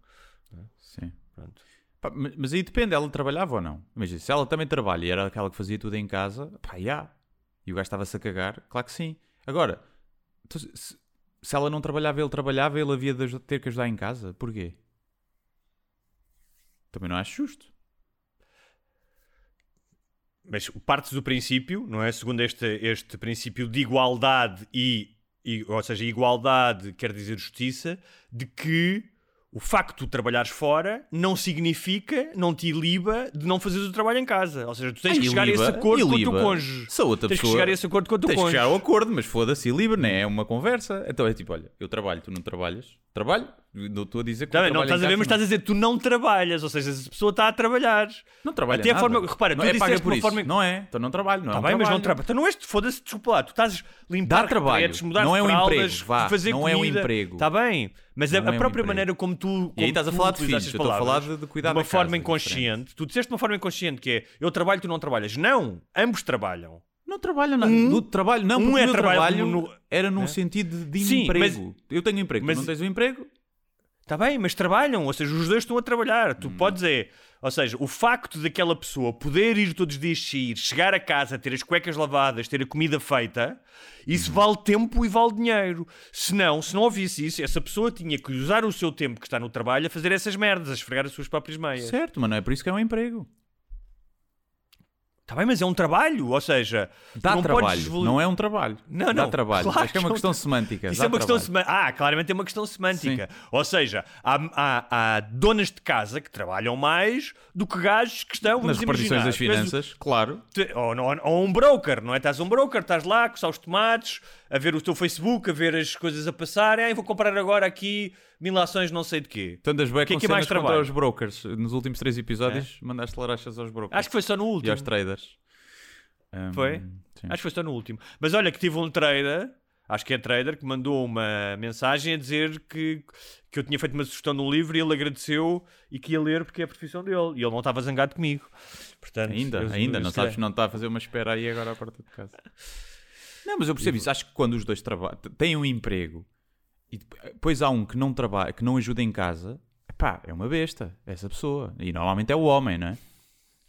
S1: Sim.
S2: Pronto.
S1: Pá, mas aí depende, ela trabalhava ou não? Imagina, se ela também trabalha e era aquela que fazia tudo em casa, pá, já. E o gajo estava-se a cagar, claro que sim. Agora, se, se ela não trabalhava, ele trabalhava, ele havia de ter que ajudar em casa. Porquê? Também não acho justo.
S2: Mas partes do princípio, não é? Segundo este, este princípio de igualdade e, e, ou seja, igualdade quer dizer justiça, de que o facto de tu trabalhares fora não significa, não te iliba de não fazeres o trabalho em casa. Ou seja, tu tens
S1: Ah,
S2: que chegar a esse
S1: iliba-
S2: acordo com o
S1: iliba.
S2: teu cônjuge.
S1: A outra
S2: tens que
S1: pessoa-
S2: chegar a esse acordo com o teu
S1: Tens que
S2: cônjuge.
S1: chegar ao acordo, mas foda-se, livre, não é? É uma conversa. Então é tipo, olha, eu trabalho, tu não trabalhas. Trabalho? Não estou a dizer que
S2: Tá bem,
S1: eu
S2: não
S1: trabalho
S2: estás a ver, mas estás a dizer que tu não trabalhas, ou seja, essa pessoa está a trabalhar.
S1: Não trabalha
S2: Até a
S1: nada.
S2: forma- repara,
S1: não
S2: tu
S1: é paga
S2: disseste
S1: por
S2: uma
S1: isso.
S2: forma-
S1: Não é, então não trabalho, não
S2: Está
S1: é um
S2: bem, mas não
S1: trabalho.
S2: trabalha. Então não és, foda-se, desculpa lá, tu estás a limpar
S1: Dá trabalho,
S2: repretes, mudar
S1: não é um
S2: fraldas,
S1: emprego, vá,
S2: fazer
S1: não é um
S2: comida.
S1: emprego.
S2: Está bem, mas a,
S1: Não
S2: a
S1: é um
S2: própria
S1: emprego.
S2: maneira como tu.
S1: E aí
S2: como
S1: estás a
S2: tu
S1: falar de
S2: utilizaste
S1: filhos,
S2: as
S1: eu estou a falar
S2: palavras,
S1: de- de cuidar
S2: uma
S1: da
S2: forma
S1: casa, é
S2: inconsciente. Tu disseste de uma forma inconsciente que é eu trabalho, tu não trabalhas. Não, ambos trabalham.
S1: Não trabalho nada.
S2: Um-
S1: do trabalho, não,
S2: um é
S1: o meu
S2: trabalho
S1: trabalho
S2: no-
S1: era num
S2: né?
S1: sentido de
S2: Sim,
S1: emprego. Eu tenho emprego,
S2: mas-
S1: tu não tens um emprego?
S2: Está bem, mas trabalham, ou seja, os dois estão a trabalhar.
S1: Hum.
S2: Tu podes é, ou seja, o facto daquela pessoa poder ir todos os dias sair, chegar a casa, ter as cuecas lavadas, ter a comida feita,
S1: Hum.
S2: isso vale tempo e vale dinheiro. Se não, se não houvesse isso, essa pessoa tinha que usar o seu tempo que está no trabalho a fazer essas merdas, a esfregar as suas próprias meias.
S1: Certo, mas não é por isso que é um emprego.
S2: Está bem, mas é um trabalho, ou seja, tu
S1: Dá
S2: não
S1: trabalho,
S2: podes
S1: não é um trabalho.
S2: Não,
S1: Dá
S2: não,
S1: trabalho.
S2: claro
S1: Acho que é
S2: que
S1: uma
S2: não-
S1: questão semântica.
S2: Isso
S1: dá
S2: é uma questão
S1: trabalho.
S2: semântica. Ah, claramente é uma questão semântica. Ou seja, há, há- há donas de casa que trabalham mais do que gajos que estão,
S1: Nas repartições das
S2: tu
S1: finanças, claro.
S2: te- Ou, ou- ou um broker, não é? Estás um broker, estás lá coçar os tomates, a ver o teu Facebook, a ver as coisas a passar. Ah, vou comprar agora aqui mil ações não sei de quê.
S1: Tu andas bem
S2: que é que é mais trabalho?
S1: os brokers. Nos últimos três episódios mandaste larachas aos brokers.
S2: Acho que foi só no
S1: E
S2: último.
S1: aos traders. Hum,
S2: Foi?
S1: sim.
S2: Acho que foi só no último. Mas olha que tive um trader, acho que é trader, que mandou uma mensagem a dizer que, que eu tinha feito uma sugestão num livro e ele agradeceu e que ia ler porque é a profissão dele. E ele não estava zangado comigo. Portanto,
S1: Ainda,
S2: eu-
S1: ainda,
S2: eu
S1: não sabes não está a fazer uma espera aí agora à porta de casa. Não, mas eu percebo isso. Acho que quando os dois trabalham, têm um emprego e depois há um que não trabalha, que não ajuda em casa, pá, é uma besta, essa pessoa. E normalmente é o homem, não é?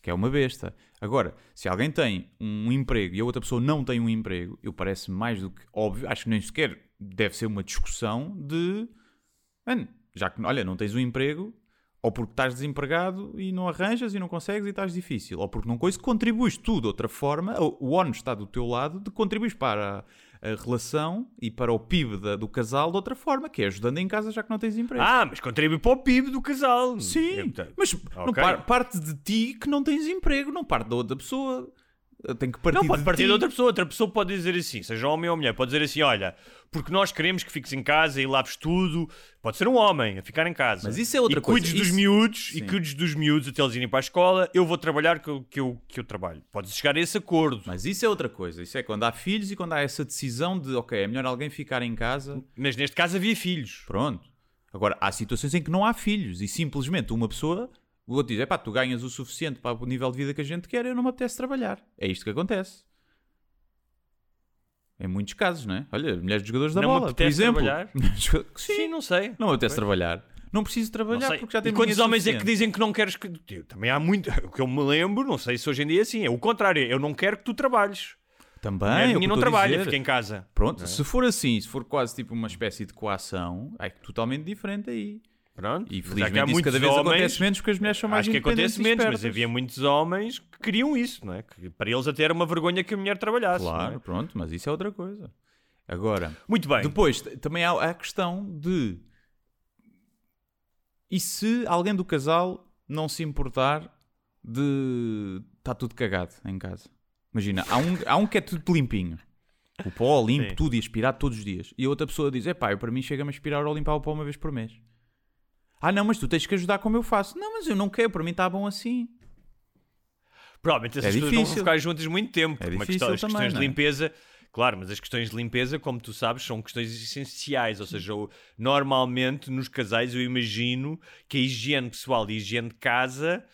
S1: Que é uma besta. Agora, se alguém tem um emprego e a outra pessoa não tem um emprego, eu parece mais do que óbvio, acho que nem sequer deve ser uma discussão de Mano, já que, olha, não tens um emprego, ou porque estás desempregado e não arranjas e não consegues e estás difícil, ou porque não coisa, contribuis tu de outra forma, o o ONU está do teu lado, de contribuis para a, a relação e para o PIB da- do casal de outra forma, que é ajudando em casa já que não tens emprego.
S2: Ah, mas contribui para o PIB do casal.
S1: Sim,
S2: Então,
S1: mas não
S2: ok.
S1: par- parte de ti que não tens emprego, não parte da outra pessoa. Tem que partir
S2: Não, pode
S1: de
S2: partir
S1: ti.
S2: de outra pessoa. Outra pessoa pode dizer assim, seja homem ou mulher, pode dizer assim: olha, porque nós queremos que fiques em casa e laves tudo. Pode ser um homem a ficar em casa.
S1: Mas isso é outra
S2: e cuides
S1: coisa.
S2: dos
S1: Isso-
S2: miúdos e
S1: Sim.
S2: cuides dos miúdos até eles irem para a escola. Eu vou trabalhar que eu, que eu, que eu trabalho. Podes chegar a esse acordo.
S1: Mas isso é outra coisa. Isso é quando há filhos e quando há essa decisão de, ok, é melhor alguém ficar em casa.
S2: Mas neste caso havia filhos.
S1: Pronto. Agora, há situações em que não há filhos e simplesmente uma pessoa, o outro diz, pá, tu ganhas o suficiente para o nível de vida que a gente quer, eu não me apetece trabalhar. É isto que acontece. Em muitos casos, não é? Olha, mulheres de jogadores da
S2: Não
S1: bola, por
S2: apetece
S1: exemplo.
S2: trabalhar?
S1: Sim,
S2: Sim, não sei.
S1: não me apetece trabalhar. Não preciso
S2: Não
S1: trabalhar
S2: sei.
S1: porque já
S2: e
S1: tenho
S2: quantos
S1: dinheiro
S2: homens é que
S1: suficiente.
S2: dizem que não queres que. Eu, também há muito. O que eu me lembro, não sei se hoje em dia é assim, é o contrário. Eu não quero que tu trabalhes.
S1: Também, é eu
S2: não trabalha,
S1: dizer.
S2: fica em casa.
S1: Pronto, se for assim, se for quase tipo uma espécie de coação, é totalmente diferente aí.
S2: Pronto.
S1: E
S2: há
S1: felizmente isso cada vez
S2: homens-
S1: acontece menos porque as mulheres são mais
S2: Acho que acontece menos, mas havia muitos homens que queriam isso, não é? Que para eles até era uma vergonha que a mulher trabalhasse. é?
S1: Claro, pronto, mas isso é outra coisa. Agora,
S2: Muito bem.
S1: depois também há a questão de E se alguém do casal não se importar de. Está tudo cagado em casa. Imagina, há um, há um que é tudo limpinho. O pó limpo,
S2: Sim.
S1: tudo e aspirado todos os dias. E a outra pessoa diz: Epá, eu para mim chega-me a aspirar ou limpar o pó uma vez por mês. Ah, não, mas tu tens que ajudar como eu faço. Não, mas eu não quero, para mim está bom assim.
S2: Provavelmente essas
S1: É
S2: pessoas não vão ficar juntas muito tempo.
S1: É difícil
S2: questão, as
S1: também,
S2: questões
S1: não
S2: de
S1: é?
S2: limpeza, claro, mas as questões de limpeza, como tu sabes, são questões essenciais. Ou seja, o- normalmente nos casais eu imagino que a higiene pessoal e a higiene de casa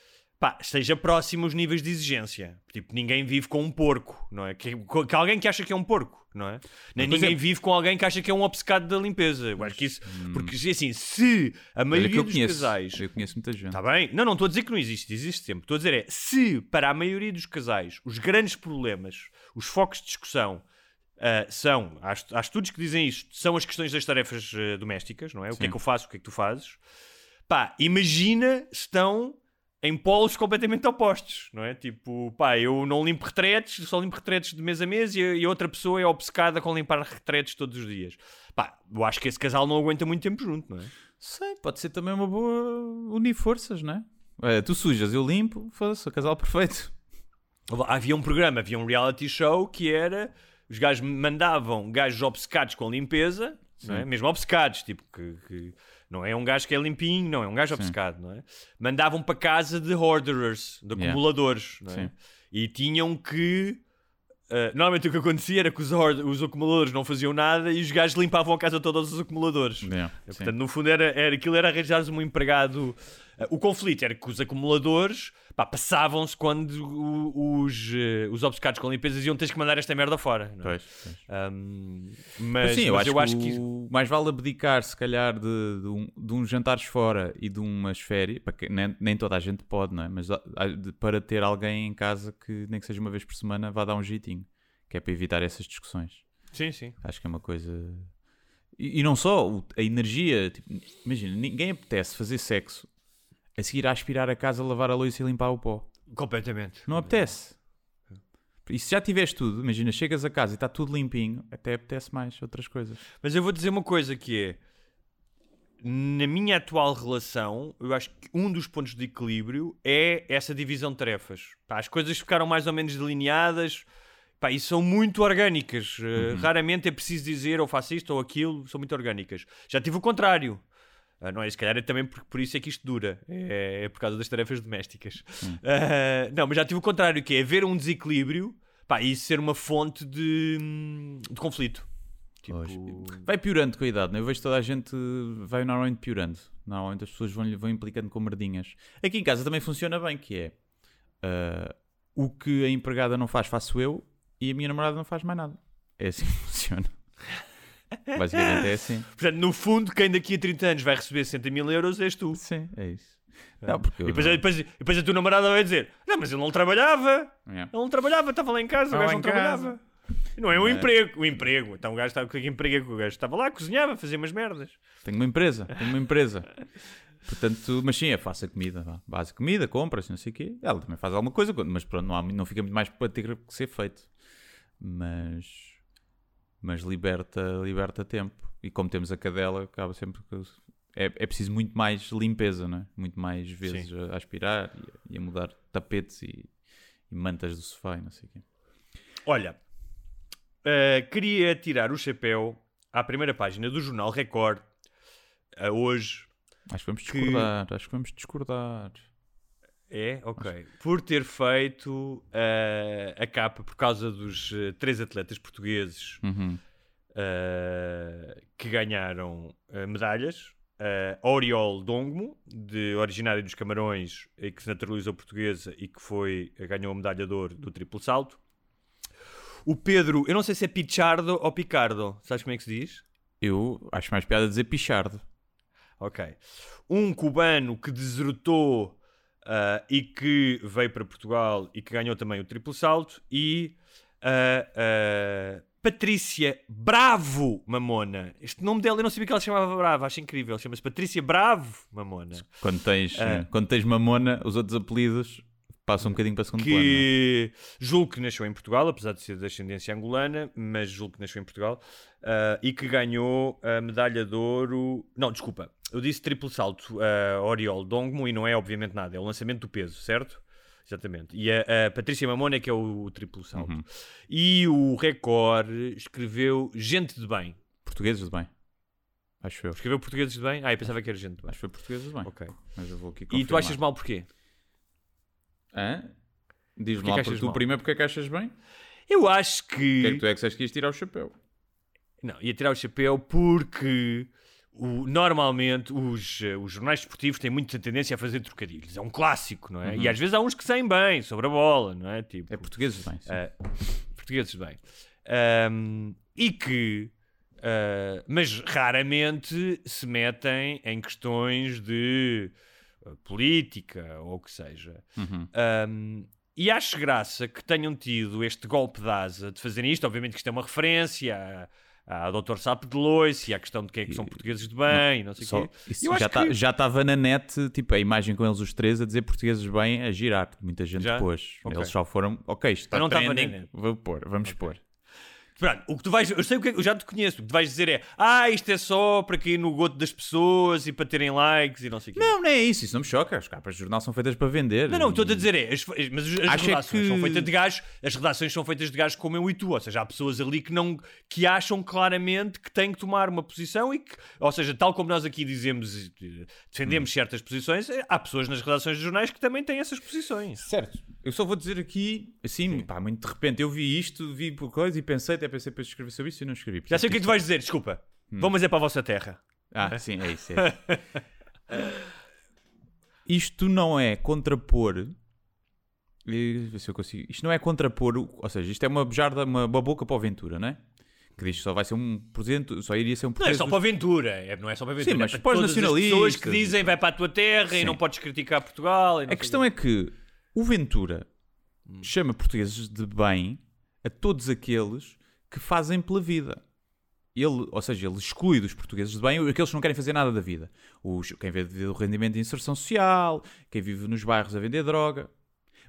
S2: pá, esteja próximo aos níveis de exigência. Tipo, ninguém vive com um porco, não é? Que, que alguém que acha que é um porco, não é? Nem ninguém
S1: exemplo-
S2: vive com alguém que acha que é um obcecado da limpeza. Eu acho que isso. Porque assim, se a maioria dos
S1: conheço.
S2: casais
S1: Eu conheço muita gente.
S2: Está bem? Não, não estou a dizer que não existe, existe sempre. Estou a dizer é, se para a maioria dos casais os grandes problemas, os focos de discussão ah, são, há, há estudos que dizem isto, são as questões das tarefas ah, domésticas, não é? O que é que eu faço, o que é que tu fazes? Pá, imagina se estão em polos completamente opostos, não é? Tipo, pá, eu não limpo retretes, só limpo retretes de mês a mês e, a- e outra pessoa é obcecada com limpar retretes todos os dias. Pá, eu acho que esse casal não aguenta muito tempo junto, não é?
S1: Sei, pode ser também uma boa unir forças, não é? Olha, tu sujas, eu limpo, foda-se, o casal perfeito.
S2: Havia um programa, havia um reality show que era. Os gajos mandavam gajos obcecados com limpeza, é? mesmo obcecados, tipo, que, que não é um gajo que é limpinho, não é um gajo obcecado, não é? Mandavam para casa de hoarderers, de
S1: Yeah.
S2: acumuladores, não é?
S1: Sim.
S2: E tinham que. ah, normalmente o que acontecia era que os, os acumuladores não faziam nada e os gajos limpavam a casa toda dos acumuladores.
S1: Yeah,
S2: É,
S1: sim.
S2: Portanto, no fundo, era, era, aquilo era arranjares um empregado. Uh, O conflito era que os acumuladores passavam-se quando o- os, uh, os obcecados com limpeza diziam tens que mandar esta merda fora. não é?
S1: Pois, pois.
S2: Um, mas,
S1: Mas sim, eu,
S2: mas
S1: acho, que, o- mais vale abdicar, se calhar, de, de, um, de uns jantares fora e de umas férias, para que nem, nem toda a gente pode, não é? Mas de- para ter alguém em casa que, nem que seja uma vez por semana, vá dar um jeitinho, que é para evitar essas discussões.
S2: Sim, sim.
S1: Acho que é uma coisa. E, e não só a energia, tipo, imagina, ninguém apetece fazer sexo a seguir a aspirar a casa, lavar a louça e limpar o pó.
S2: Completamente.
S1: Não apetece. E se já tiveste tudo, imagina, chegas a casa e está tudo limpinho, até apetece mais outras coisas.
S2: Mas eu vou dizer uma coisa que é. Na minha atual relação, eu acho que um dos pontos de equilíbrio é essa divisão de tarefas. Pá, as coisas ficaram mais ou menos delineadas pá, e são muito orgânicas. Uh, Raramente é preciso dizer ou faço isto ou aquilo, são muito orgânicas. Já tive o contrário. Ah, não é? Se calhar é também por, por isso é que isto dura. É, é por causa das tarefas domésticas. Ah, não, mas já tive o contrário, que é haver um desequilíbrio pá, e isso ser uma fonte de, de conflito. Tipo.
S1: Vai piorando com a idade, não é? Eu vejo toda a gente vai normalmente piorando. Normalmente as pessoas vão, vão implicando com merdinhas. Aqui em casa também funciona bem, que é ah, o que a empregada não faz, faço eu e a minha namorada não faz mais nada. É assim que funciona. Basicamente é assim.
S2: Portanto, no fundo, quem daqui a 30 anos vai receber 60 mil euros és tu.
S1: Sim, é isso. Não, porque
S2: E depois,
S1: não-
S2: depois, depois a tua namorada vai dizer: Não, mas ele não trabalhava.
S1: Yeah.
S2: Ele não trabalhava, estava lá em casa, o gajo não
S1: em
S2: trabalhava. Não é um emprego. O emprego. Então o gajo estava com que emprego é que o gajo estava lá, cozinhava, fazia umas merdas.
S1: Tenho uma empresa, tenho uma empresa. Portanto, mas sim, eu faço a comida, base comida, compras, não sei o quê. Ela também faz alguma coisa, mas pronto, não, há, não fica muito mais para ter que ser feito. Mas, mas liberta, liberta tempo. E como temos a cadela, acaba sempre que é, é preciso muito mais limpeza, não é? Muito mais vezes a, a aspirar e a, e a mudar tapetes e, e mantas do sofá e não sei o quê.
S2: Olha, eh, queria tirar o chapéu à primeira página do jornal Record, a hoje.
S1: Acho que vamos
S2: Que-
S1: discordar, acho que vamos discordar.
S2: É, ok. Por ter feito eh, a capa por causa dos eh, três atletas portugueses
S1: Uhum.
S2: eh, que ganharam medalhas. Uh, Oriol Dongmo, de originário dos Camarões, e que se naturalizou portuguesa e que foi, ganhou a medalha de ouro do triplo salto. O Pedro, eu não sei se é Pichardo ou Picardo, sabes como é que se diz?
S1: Eu acho mais piada dizer pichardo.
S2: Ok. Um cubano que desertou ah, e que veio para Portugal e que ganhou também o triplo salto. E ah, Patrícia Bravo Mamona. Este nome dela eu não sabia que ela se chamava Bravo, acho incrível. Chama-se Patrícia Bravo Mamona.
S1: Quando tens,
S2: Ah.
S1: quando tens mamona, os outros apelidos passam um bocadinho para segundo plano. não é?
S2: que julgo que nasceu em Portugal, apesar de ser de ascendência angolana, mas julgo que nasceu em Portugal, ah, e que ganhou a medalha de ouro. Não, desculpa. Eu disse triplo salto a Oriol Dongmo e não é obviamente nada, é o lançamento do peso, certo? Exatamente. E a, a Patrícia Mamona é que é o, triplo salto.
S1: Uhum.
S2: E o Record escreveu Gente de Bem.
S1: Portugueses de bem. Acho eu.
S2: Escreveu Portugueses de Bem? Ah, eu pensava que era Gente de Bem.
S1: Acho que foi portugueses de bem.
S2: Ok.
S1: Mas eu vou aqui
S2: E tu
S1: confirmar.
S2: achas mal porquê?
S1: Hã? Diz-me lá
S2: que
S1: por
S2: achas
S1: tu
S2: mal?
S1: primeiro porque é que achas bem?
S2: Eu acho
S1: Porque é
S2: que.
S1: que tu é que disseste que ias tirar o chapéu?
S2: Não, ia tirar o chapéu porque o- normalmente os, eh, os jornais desportivos têm muita tendência a fazer trocadilhos. É um clássico, não é? E às vezes há uns que saem bem sobre a bola, não é? Tipo,
S1: É portugueses bem.
S2: eh, portugueses bem. Ahm, e que. ah, mas raramente se metem em questões de ah, política ou o que seja.
S1: Uhum.
S2: Um, e acho graça que tenham tido este golpe de asa de fazerem isto. Obviamente que isto é uma referência à, à Dr. Sapo de Lois e à questão de quem é que são portugueses de bem, não, sei o quê.
S1: isso já
S2: acho que-
S1: já estava na net, tipo, a imagem com eles os três a dizer portugueses bem a girar. Muita gente
S2: Já?
S1: pôs.
S2: Ok.
S1: Eles só foram, ok, isto está
S2: não
S1: trending, vou pôr, vamos pôr.
S2: Pronto, o que tu vais, eu sei o que é- eu já te conheço. O que tu vais dizer é: ah, isto é só para cair no goto das pessoas e para terem likes e não sei o quê.
S1: Não, não é isso, isso não me choca. As capas de jornal são feitas para vender.
S2: Não, não, estou a dizer é, as, mas as
S1: Acho é
S2: redações
S1: que-
S2: são feitas de gajos, as redações são feitas de gajos como eu e tu, ou seja, há pessoas ali que não, que acham claramente que têm que tomar uma posição e que, ou seja, tal como nós aqui dizemos, defendemos certas posições, eh, há pessoas nas redações de jornais que também têm essas posições.
S1: Certo. Eu só vou dizer aqui, assim, pá, muito de repente, eu vi isto, vi por coisa e pensei, até pensei para escrever sobre isso e não escrevi.
S2: Já sei o que é que tu vais dizer, desculpa. Vamos é para a vossa terra.
S1: Ah, sim, é isso. É. isto não é contrapor. eh, Ver se eu consigo. Isto não é contrapor, ou seja, isto é uma bejarda, uma, boca para o Ventura, não é? Que diz que só vai ser um presidente, só iria ser um
S2: Não é só para a aventura, é, não é só para a aventura.
S1: Sim, mas
S2: é
S1: para os
S2: todas as
S1: nacionalistas
S2: pessoas que dizem vai para a tua terra e
S1: Sim.
S2: não podes criticar Portugal. e
S1: A questão é que o Ventura chama portugueses de bem a todos aqueles que fazem pela vida. Ele, ou seja, ele exclui dos portugueses de bem aqueles que não querem fazer nada da vida. Os, quem vive do rendimento de inserção social, quem vive nos bairros a vender droga.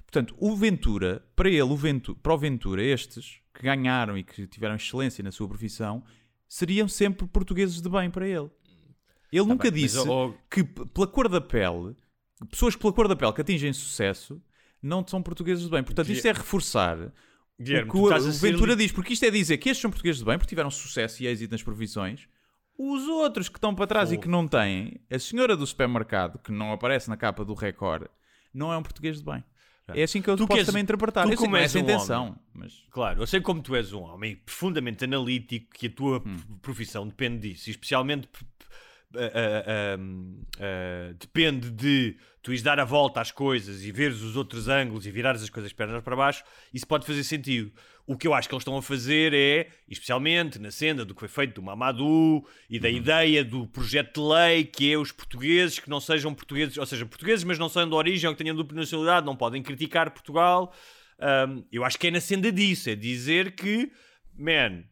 S1: Portanto, o Ventura, para ele, o Ventu- para o Ventura, estes que ganharam e que tiveram excelência na sua profissão, seriam sempre portugueses de bem para ele. Ele nunca
S2: Tá bem, mas,
S1: disse
S2: oh,
S1: que, pela cor da pele, pessoas pela cor da pele que atingem sucesso não são portugueses de bem. Portanto, isto é reforçar
S2: Guilherme,
S1: o o, Ventura
S2: li-
S1: diz, porque isto é dizer que estes são portugueses de bem porque tiveram sucesso e êxito nas profissões. Os outros que estão para trás e que não têm, a senhora do supermercado, que não aparece na capa do Record, não é um português de bem. É assim que eu
S2: Tu
S1: posso
S2: és-
S1: também interpretar.
S2: tu
S1: Eu sei que
S2: como
S1: é
S2: és
S1: essa
S2: um
S1: intenção,
S2: homem.
S1: mas
S2: Claro, eu sei como tu és um homem profundamente analítico, que a tua
S1: Hum.
S2: profissão depende disso, especialmente ah, ah, depende de tu ires dar a volta às coisas e veres os outros ângulos e virares as coisas pernas para baixo, isso pode fazer sentido. O que eu acho que eles estão a fazer é, especialmente na cena do que foi feito do Mamadou e
S1: Uhum.
S2: da ideia do projeto de lei, que é os portugueses que não sejam portugueses, ou seja, portugueses, mas não são de origem ou que tenham dupla nacionalidade, não podem criticar Portugal. Um, eu acho que é na senda disso, é dizer que, man,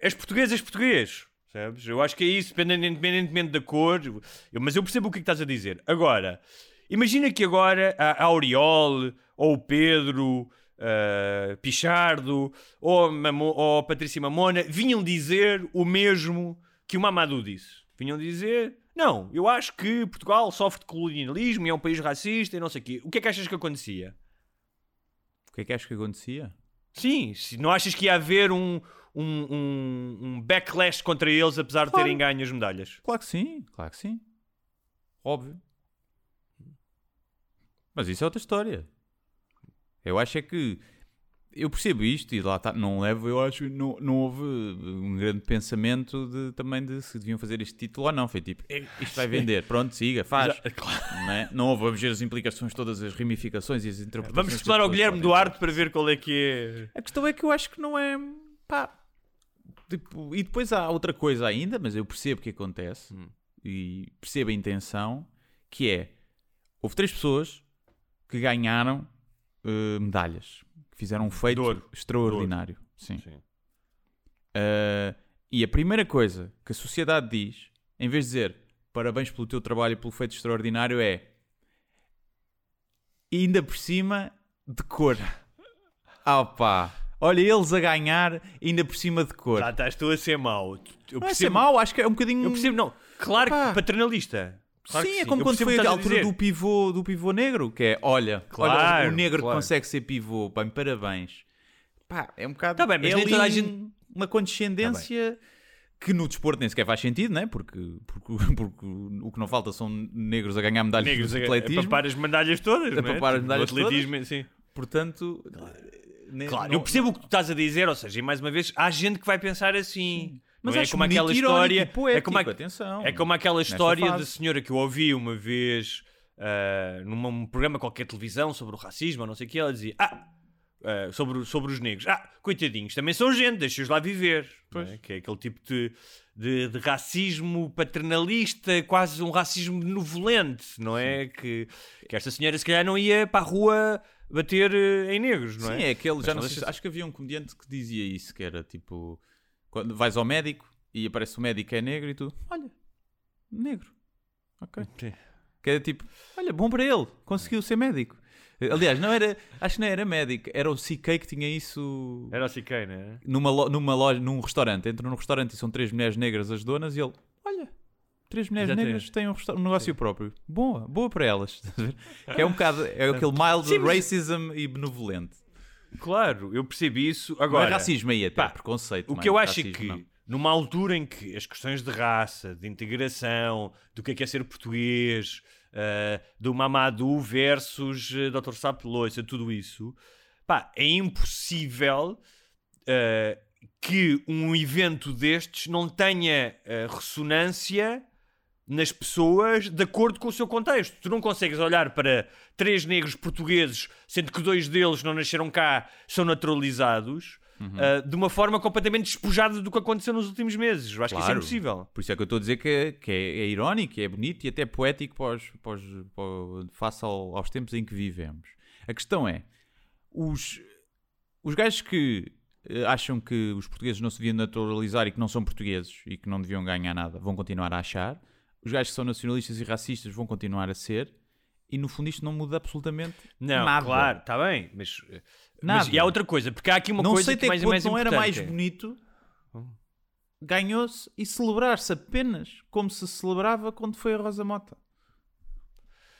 S2: és português, és português. Sabes? Eu acho que é isso, independente- independentemente da cor. Eu- mas eu percebo o que é que estás a dizer. Agora, imagina que agora a, Auriol, ou o Pedro uh, Pichardo, ou a, Mamo- ou Patrícia Mamona vinham dizer o mesmo que o Mamadou disse. Vinham dizer. Não, eu acho que Portugal sofre de colonialismo e é um país racista e não sei o quê. O que é que achas que acontecia?
S1: o que é que achas que acontecia?
S2: Sim, se não achas que ia haver um, um, um, um backlash contra eles apesar de
S1: Claro.
S2: terem ganho as medalhas?
S1: Claro que sim, claro que sim. Óbvio. Mas isso é outra história. Eu acho é que eu percebo isto e lá está, não levo, eu acho que não, não houve um grande pensamento de, também de se deviam fazer este título ou não. Foi tipo, "Eh, isto vai vender, pronto, siga, faz.
S2: Já- claro.
S1: Não, é? não houve a ver as implicações, todas as ramificações e as interpretações.
S2: Vamos estudar ao Guilherme Duarte para ver qual é que é.
S1: a questão é que eu acho que não é. Pá. tipo, e depois há outra coisa ainda, mas eu percebo o que acontece e percebo a intenção, que é houve três pessoas que ganharam eh, medalhas, que fizeram um feito extraordinário. Sim.
S2: Sim.
S1: Eh, e a primeira coisa que a sociedade diz, em vez de dizer parabéns pelo teu trabalho e pelo feito extraordinário, é ainda por cima de cor. Ah pá, olha eles a ganhar ainda por cima de cor.
S2: Já estás tu a ser mau. Eu
S1: não é ser mau, acho que é um bocadinho.
S2: Eu percebo, não. Claro
S1: Pá.
S2: que paternalista. Claro
S1: sim,
S2: que
S1: é como
S2: Eu
S1: quando
S2: percebo
S1: foi
S2: o
S1: a altura do pivô, do pivô negro, que é, olha, olha
S2: Claro,
S1: o negro
S2: claro.
S1: que consegue ser pivô, bem, parabéns. Pá, é um bocado...
S2: Tá bem, mas
S1: é
S2: nem toda a gente-
S1: Uma condescendência que no desporto nem sequer faz sentido, não é? Porque, porque, porque o que não falta são negros a ganhar medalhas
S2: Negros
S1: de
S2: a, a
S1: atletismo.
S2: papar as medalhas todas,
S1: A
S2: não é?
S1: papar as
S2: Tipo,
S1: medalhas
S2: do atletismo, sim.
S1: Portanto... ne-
S2: Claro,
S1: não-
S2: eu percebo o que tu estás a dizer, ou seja, e mais uma vez, há gente que vai pensar assim.
S1: Mas
S2: não é como aquela história.
S1: poético,
S2: é, como a-
S1: atenção,
S2: é como aquela história da senhora que eu ouvi uma vez ah, num um programa qualquer de televisão sobre o racismo, ou não sei o que, ela dizia: Ah, ah, sobre, sobre os negros, ah, coitadinhos, também são gente, deixa-os lá viver. não é? Que é aquele tipo de, de, de racismo paternalista, quase um racismo benevolente, não é? Que, que esta senhora se calhar não ia para a rua bater eh, em negros, não
S1: Sim,
S2: é?
S1: é aquele,
S2: Mas
S1: já não sei, se- acho que havia um comediante que dizia isso, que era tipo, quando vais ao médico e aparece o médico que é negro e tu, olha, negro, ok.
S2: Sim.
S1: Que era tipo, olha, bom para ele, conseguiu ser médico. Aliás, não era, acho que não era médico, era o CK que tinha isso
S2: Era o CK, não é?
S1: numa, lo- numa loja, num restaurante. Entra num restaurante e são três mulheres negras as donas e ele, olha, três mulheres
S2: Exatamente.
S1: negras têm um, um negócio próprio. Boa, boa para elas. Que é um bocado, é aquele mild
S2: Sim,
S1: racism e benevolente.
S2: Claro, eu percebi isso.
S1: Agora, não é racismo aí, até
S2: pá,
S1: preconceito.
S2: o que eu acho é que,
S1: não.
S2: numa altura em que as questões de raça, de integração, do que é, que é ser português, ah, do Mamadou versus uh, Dr. Sapo Loiça, tudo isso, pá, é impossível ah, que um evento destes não tenha ah, ressonância nas pessoas de acordo com o seu contexto. Tu não consegues olhar para três negros portugueses, sendo que dois deles não nasceram cá, são naturalizados, ah, de uma forma completamente despojada do que aconteceu nos últimos meses. Eu acho que isso é
S1: Claro.
S2: impossível.
S1: Por isso é que eu estou a dizer que é, que é, é irónico, é bonito e até poético os- para o- face ao- aos tempos em que vivemos. A questão é, os, os gajos que eh, acham que os portugueses não se deviam naturalizar e que não são portugueses e que não deviam ganhar nada, vão continuar a achar. Os gajos que são nacionalistas e racistas vão continuar a ser. E no fundo isto não muda absolutamente
S2: Não,
S1: nada.
S2: claro, está bem, mas, mas-
S1: Nada.
S2: e há outra coisa, porque há aqui uma
S1: não
S2: coisa
S1: sei
S2: que
S1: até
S2: mais,
S1: que
S2: é mais
S1: ponto não era mais
S2: importante.
S1: bonito ganhou-se e celebrar-se apenas como se celebrava quando foi a Rosa Mota.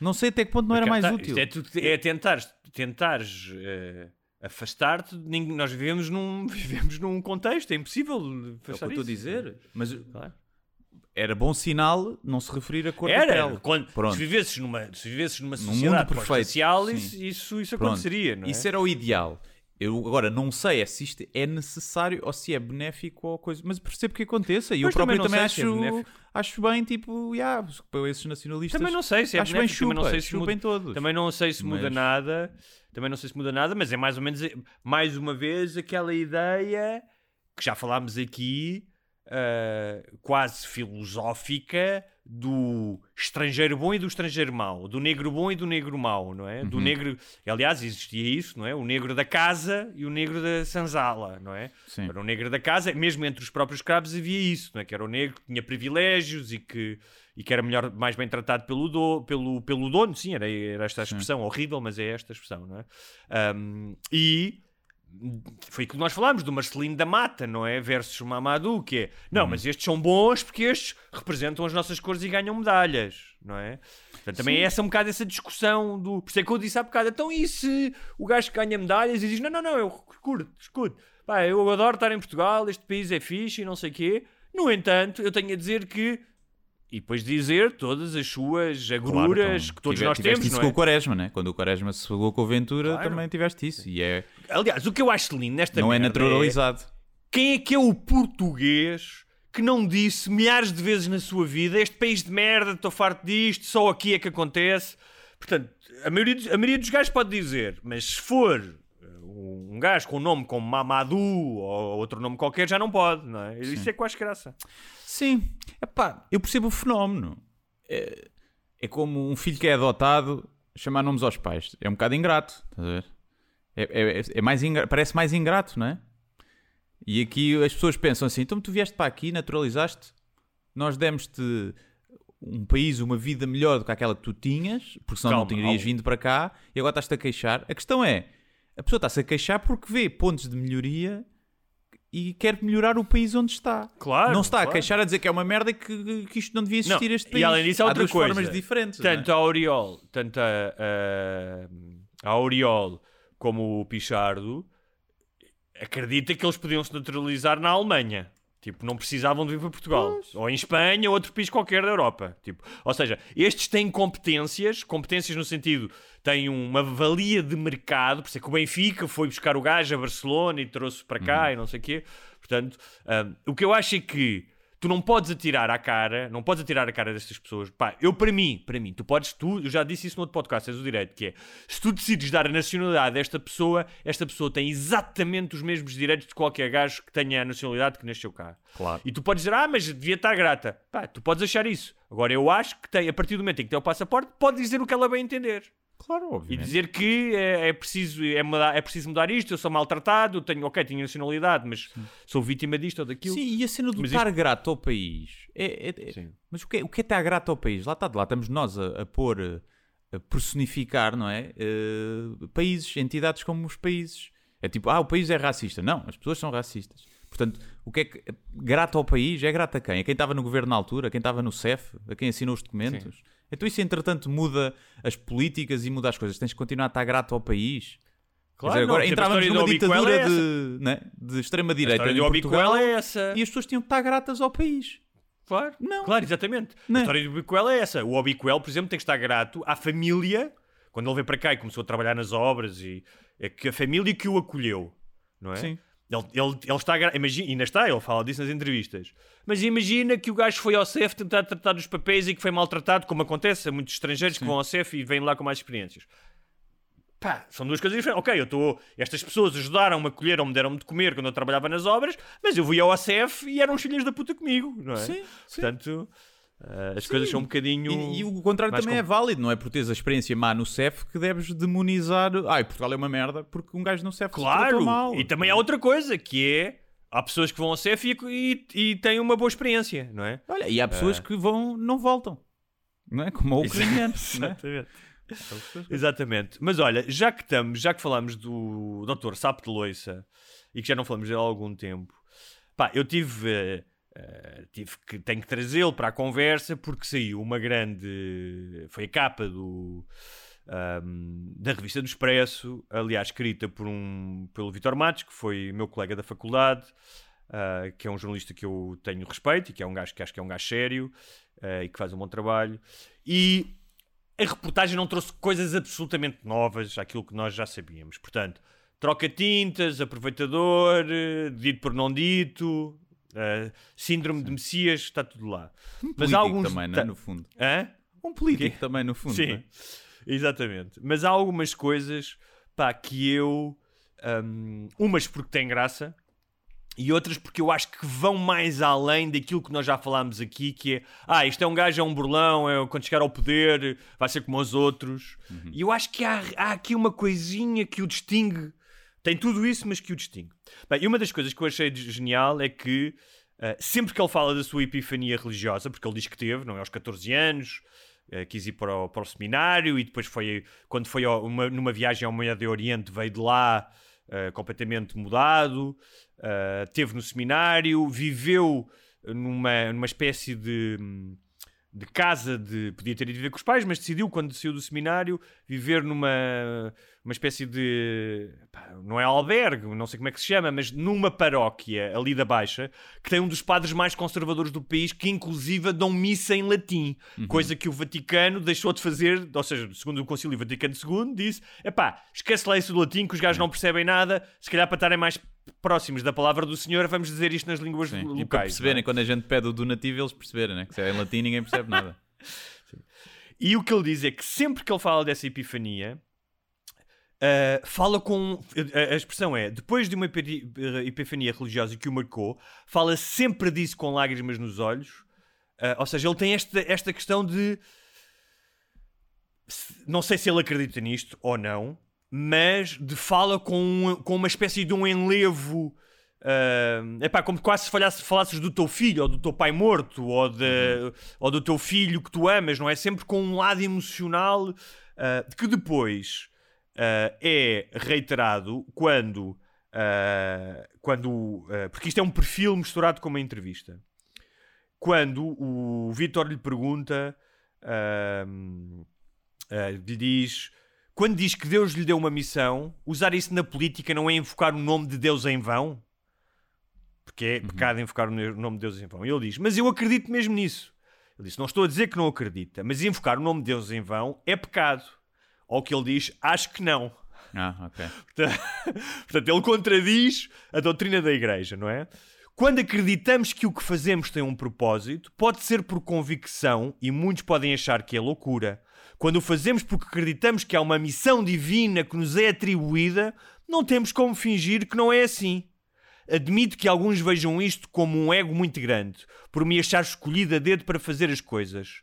S1: Não sei até que ponto não era mais
S2: Tá,
S1: útil.
S2: É, tu- é tentar, tentares eh, afastar-te. Nós vivemos num, vivemos num contexto, é impossível
S1: É o que
S2: afastar
S1: eu estou a dizer. Mas
S2: Claro.
S1: Era bom sinal não se referir a cor da
S2: Era,
S1: pele.
S2: quando,
S1: Pronto.
S2: se vivesses numa, se vivesses numa
S1: Num
S2: sociedade
S1: mundo perfeito, sim.
S2: isso, isso, isso
S1: Pronto.
S2: aconteceria, não é?
S1: Isso era o ideal. Eu agora não sei é se isto é necessário ou se é benéfico ou coisa, mas percebo que aconteça e eu
S2: também
S1: próprio também,
S2: sei se é
S1: acho, bem, tipo, yeah, para esses nacionalistas.
S2: Também não sei se é
S1: acho bem
S2: benéfico, também
S1: chupa,
S2: não sei se muda,
S1: todos.
S2: Também não sei se muda
S1: Mas-
S2: nada. Também não sei se muda nada, mas é mais ou menos mais uma vez aquela ideia que já falámos aqui, ah, quase filosófica do estrangeiro bom e do estrangeiro mau, do negro bom e do negro mau, não é?
S1: Uhum.
S2: Do negro, aliás, existia isso, não é? O negro da casa e o negro da sanzala, não é?
S1: Sim.
S2: Era o negro da casa, mesmo entre os próprios escravos havia isso, não é? Que era o negro que tinha privilégios e que, e que era melhor, mais bem tratado pelo, do, pelo, pelo dono, sim, era, era esta a expressão, horrível, mas é esta a expressão, não é? Ahm, e foi aquilo que nós falámos do Marcelino da Mata, não é? Versus Mamadou, que é, não, mas estes são bons porque estes representam as nossas cores e ganham medalhas, não é? Portanto, também é essa um bocado essa discussão do. Por isso é que eu disse há bocado, então e se o gajo que ganha medalhas e diz, não, não, não, eu curto, escuto, pá, eu adoro estar em Portugal, este país é fixe e não sei o quê. No entanto, eu tenho a dizer que. E depois dizer todas as suas agruras
S1: então,
S2: que todos
S1: tive-
S2: nós
S1: tiveste
S2: temos,
S1: isso
S2: não
S1: com
S2: é?
S1: o Quaresma, né? Quando o Quaresma se pegou com o Ventura,
S2: Claro.
S1: também tiveste isso. E é,
S2: Aliás, o que eu acho lindo nesta
S1: não é naturalizado.
S2: Quem é que é o português que não disse milhares de vezes na sua vida este país de merda, estou farto disto, só aqui é que acontece? Portanto, a maioria, dos- a maioria dos gajos pode dizer, mas se for uh, um gajo com um nome como Mamadou ou outro nome qualquer, já não pode, não é? Isso é acho graça.
S1: Sim, Epá, eu percebo o fenómeno. É, é como um filho que é adotado chamar nomes aos pais. É um bocado ingrato, estás a ver? É, é- é mais ingra- parece mais ingrato, não é? E aqui as pessoas pensam assim: então tu vieste para aqui, naturalizaste, nós demos-te um país, uma vida melhor do que aquela que tu tinhas, porque senão não
S2: Calma,
S1: terias
S2: ao-
S1: vindo para cá e agora estás-te a queixar. A questão é: a pessoa está-se a queixar porque vê pontos de melhoria e quer melhorar o país onde está.
S2: Claro,
S1: não se está
S2: claro.
S1: a queixar a dizer que é uma merda e que, que isto não devia existir
S2: Não,
S1: este país.
S2: E além disso, há outra
S1: duas
S2: coisa.
S1: formas diferentes. não é?
S2: Tanto a Oriol, tanto a, a, a Oriol como o Pichardo acredita que eles podiam se naturalizar na Alemanha. Tipo, não precisavam de vir para Portugal. Ou em Espanha, ou outro país qualquer da Europa. Tipo, ou seja, estes têm competências, competências no sentido, têm uma valia de mercado, por isso é que o Benfica foi buscar o gajo a Barcelona e trouxe para cá e não sei o quê. Portanto, ah, o que eu acho é que tu não podes atirar à cara, não podes atirar a cara destas pessoas. Pá, eu para mim, para mim, tu podes, tu, eu já disse isso no outro podcast, tens o direito, que é, se tu decides dar a nacionalidade a esta pessoa, esta pessoa tem exatamente os mesmos direitos de qualquer gajo que tenha a nacionalidade que nasceu cá.
S1: Claro.
S2: E tu podes dizer, ah, mas devia estar grata. Pá, tu podes achar isso. Agora, eu acho que tem, a partir do momento em que tem o passaporte, pode dizer o que ela bem entender.
S1: Claro,
S2: E
S1: obviamente.
S2: dizer que é, é preciso, é, mudar, é preciso mudar isto, eu sou maltratado, tenho, ok, tenho nacionalidade, mas sou vítima disto ou daquilo.
S1: Sim, e a cena do
S2: Mas
S1: estar grato ao país. É, é- é-
S2: Sim.
S1: Mas o que, é, o que é estar grato ao país? Lá está, lá estamos nós a, a pôr, a personificar, não é? Eh, países, entidades como os países. É tipo, ah, o país é racista. Não, as pessoas são racistas. Portanto, o que é que. Grato ao país é grato a quem? A quem estava no governo na altura, a quem estava no CEF, a quem assinou os documentos. Então isso, entretanto, muda as políticas e muda as coisas. Tens que continuar a estar grato ao país.
S2: Claro,
S1: dizer,
S2: não,
S1: agora
S2: exemplo, a
S1: entrávamos
S2: história
S1: numa ditadura
S2: é
S1: de, né, de
S2: A
S1: extrema-direita
S2: história
S1: em
S2: do
S1: Portugal
S2: é essa.
S1: e as pessoas tinham que estar gratas ao país.
S2: Claro,
S1: Não.
S2: claro, exatamente.
S1: Não.
S2: A história do Obiquel é essa. O Obiquel, por exemplo, tem que estar grato à família, quando ele veio para cá e começou a trabalhar nas obras, e é que a família que o acolheu, não é?
S1: Sim.
S2: Ele, ele, ele está imagina, ainda está, ele fala disso nas entrevistas. Mas imagina que o gajo foi ao CEF tentar tratar dos papéis e que foi maltratado, como acontece a muitos estrangeiros que vão ao CEF e vêm lá com mais experiências. Pá, são duas coisas diferentes. Ok, eu estou. Estas pessoas ajudaram-me, acolheram-me, deram-me de comer quando eu trabalhava nas obras, mas eu fui ao ACF e eram os filhos da puta comigo, não é?
S1: Sim, sim.
S2: Portanto, as coisas são um bocadinho.
S1: E, e o contrário também é
S2: com-
S1: válido, não é por teres a experiência má no CEF que deves demonizar. Ai, Portugal é uma merda porque um gajo no CEF se
S2: Claro!
S1: tratou mal.
S2: E também há outra coisa que é. Há pessoas que vão ao CEF e, e, e têm uma boa experiência, não é?
S1: Olha, e há pessoas que vão, não voltam. Não é? Como o ucraniano. é?
S2: Exatamente. Exatamente. Mas olha, já que estamos, já que falamos do Dr. Sapo de Loiça e que já não falamos dele há algum tempo, pá, eu tive, eh, eh, tive que, tenho que trazê-lo para a conversa porque saiu uma grande. Foi a capa do. ahm, da revista do Expresso, aliás, escrita por um, pelo Vitor Matos, que foi meu colega da faculdade, ah, que é um jornalista que eu tenho respeito e que é um gajo que acho que é um gajo sério ah, e que faz um bom trabalho. E a reportagem não trouxe coisas absolutamente novas àquilo que nós já sabíamos. Portanto, troca tintas, aproveitador, eh, dito por não dito, eh, síndrome de Messias, está tudo lá.
S1: Um
S2: Mas há alguns.
S1: também, não é? No fundo.
S2: Hã?
S1: Um político também, no fundo.
S2: Sim,
S1: não é?
S2: exatamente. Mas há algumas coisas pá, que eu. hum, umas porque têm graça e outras porque eu acho que vão mais além daquilo que nós já falámos aqui, que é ah, isto é um gajo, é um burlão, é, quando chegar ao poder vai ser como os outros. E eu acho que há, há aqui uma coisinha que o distingue. Tem tudo isso, mas que o distingue. Bem, e uma das coisas que eu achei de- genial é que ah, sempre que ele fala da sua epifania religiosa, porque ele diz que teve, não é, aos 14 anos, eh, quis ir para o, para o seminário e depois foi, quando foi uma- numa viagem ao Médio Oriente, veio de lá eh, completamente mudado, eh, teve no seminário, viveu numa, numa espécie de, de casa de. Podia ter ido viver com os pais, mas decidiu, quando saiu do seminário, viver numa uma espécie de. pá, não é albergue, não sei como é que se chama, mas numa paróquia ali da Baixa, que tem um dos padres mais conservadores do país, que inclusive dão missa em latim, coisa que o Vaticano deixou de fazer, ou seja, segundo o Concílio Vaticano II, disse: epá, esquece lá isso do latim, que os gajos não percebem nada, se calhar para estarem mais próximos da palavra do Senhor, vamos dizer isto nas línguas
S1: Sim.
S2: locais.
S1: E para
S2: não é?
S1: perceberem, quando a gente pede o donativo, eles perceberem, né? que se é em latim ninguém percebe nada.
S2: E o que ele diz é que sempre que ele fala dessa epifania, ah, fala com. A, a expressão é: depois de uma epi- epifania religiosa que o marcou, fala sempre disso com lágrimas nos olhos. Ah, ou seja, ele tem esta, esta questão de. Não sei se ele acredita nisto ou não, mas de fala com, um- com uma espécie de um enlevo. É epá, como quase se falhasse- falasses do teu filho ou do teu pai morto ou, de, ou do teu filho que tu amas, não é? Sempre com um lado emocional ah, que depois ah, é reiterado quando quando, porque isto é um perfil misturado com uma entrevista. Quando o Vitor lhe pergunta, lhe diz, quando diz que Deus lhe deu uma missão, usar isso na política não é invocar o nome de Deus em vão? Porque é pecado invocar o nome de Deus em vão. E ele diz, mas eu acredito mesmo nisso. Ele disse, não estou a dizer que não acredita, mas invocar o nome de Deus em vão é pecado. Ou que ele diz, acho que não.
S1: Ah, ok.
S2: Portanto, portanto, ele contradiz a doutrina da Igreja, não é? Quando acreditamos que o que fazemos tem um propósito, pode ser por convicção e muitos podem achar que é loucura. Quando o fazemos porque acreditamos que há uma missão divina que nos é atribuída, não temos como fingir que não é assim. Admito que alguns vejam isto como um ego muito grande, por me achar escolhido a dedo para fazer as coisas.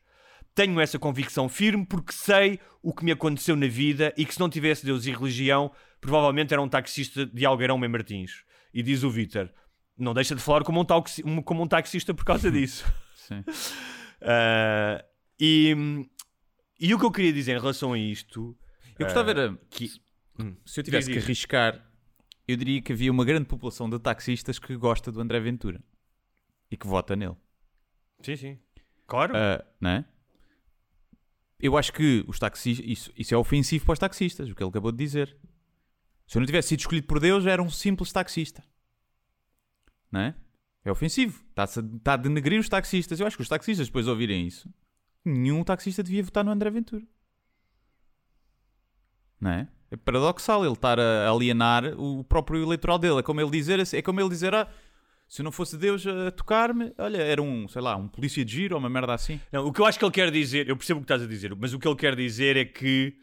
S2: Tenho essa convicção firme porque sei o que me aconteceu na vida e que se não tivesse Deus e religião, provavelmente era um taxista de Algueirão Mem Martins. E diz o Vítor, não deixa de falar como um, taxi- como um taxista por causa disso.
S1: Sim.
S2: Ah, e, e o que eu queria dizer em relação a isto...
S1: Eu gostava
S2: ah,
S1: era
S2: que...
S1: Se eu tivesse que arriscar, eu diria que havia uma grande população de taxistas que gosta do André Ventura e que vota nele.
S2: Sim, sim. Claro.
S1: Ah, não é? Eu acho que os taxistas. Isso, isso é ofensivo para os taxistas, o que ele acabou de dizer. Se eu não tivesse sido escolhido por Deus, eu era um simples taxista. Não é? É ofensivo. Está-se a, está a denegrir os taxistas. Eu acho que os taxistas, depois de ouvirem isso, nenhum taxista devia votar no André Ventura. Não é? É paradoxal ele estar a alienar o próprio eleitoral dele. É como ele dizer, é como ele dizer, ah, se não fosse Deus a tocar-me, olha, era um, sei lá, um polícia de giro ou uma merda assim.
S2: Não, o que eu acho que ele quer dizer, eu percebo o que estás a dizer, mas o que ele quer dizer é que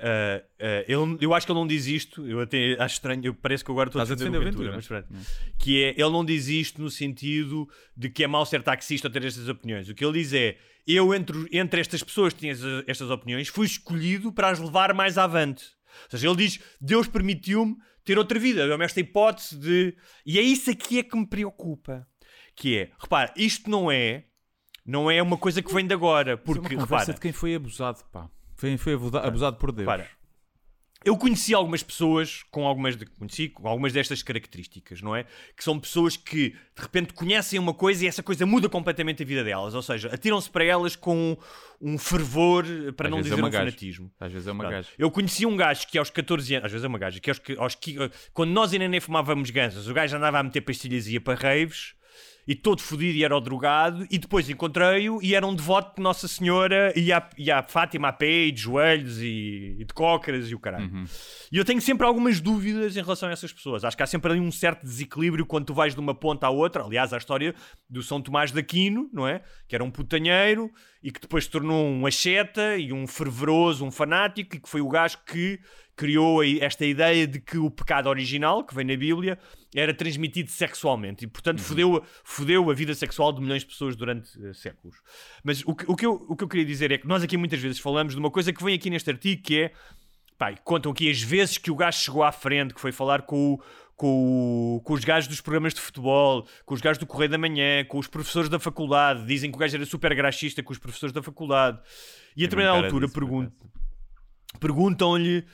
S2: ah, ah, ele, eu acho que ele não diz isto, eu até acho estranho, eu parece que agora estou a
S1: Estás a
S2: defender o Ventura,
S1: Ventura.
S2: mas pronto. que é, ele não diz isto no sentido de que é mau ser taxista ou ter estas opiniões. O que ele diz é, eu entre, entre estas pessoas que têm estas, opiniões, fui escolhido para as levar mais avante. Ou seja, ele diz, Deus permitiu-me ter outra vida, deu-me esta hipótese de... E é isso aqui é que me preocupa. Que é, repara, isto não é, não é uma coisa que vem de agora,
S1: Porque,
S2: porque,
S1: é uma
S2: repara,
S1: de quem foi abusado, pá. Foi, foi abusa- abusado por Deus.
S2: Repara, eu conheci algumas pessoas com algumas, de- conheci com algumas destas características, não é? Que são pessoas que de repente conhecem uma coisa e essa coisa muda completamente a vida delas. Ou seja, atiram-se para elas com um fervor, para
S1: Às
S2: não
S1: é
S2: dizer
S1: uma
S2: um
S1: gaja.
S2: fanatismo.
S1: Às vezes é uma gaja.
S2: Eu conheci um gajo que aos 14 anos, às vezes é uma gaja, que aos, aos, quando nós ainda nem fumávamos ganzas, o gajo andava a meter pastilhas e ia para raves e todo fodido e era o drogado, e depois encontrei-o e era um devoto de Nossa Senhora e a, e a Fátima a pé e de joelhos e, e de cócaras e o caralho.
S1: Uhum.
S2: E eu tenho sempre algumas dúvidas em relação a essas pessoas. Acho que há sempre ali um certo desequilíbrio quando tu vais de uma ponta à outra. Aliás, a história do São Tomás de Aquino, não é? Que era um putanheiro e que depois se tornou um acheta e um fervoroso, um fanático, e que foi o gajo que criou esta ideia de que o pecado original, que vem na Bíblia, era transmitido sexualmente e, portanto, fodeu, fodeu a vida sexual de milhões de pessoas durante eh, séculos. Mas o que, o, que eu, o que eu queria dizer é que nós aqui muitas vezes falamos de uma coisa que vem aqui neste artigo que é Pá, e contam aqui as vezes que o gajo chegou à frente, que foi falar com, o- com, o- com os gajos dos programas de futebol, com os gajos do Correio da Manhã, com os professores da faculdade. Dizem que o gajo era super graxista com os professores da faculdade. E a
S1: Tem
S2: determinada altura perguntam-lhe,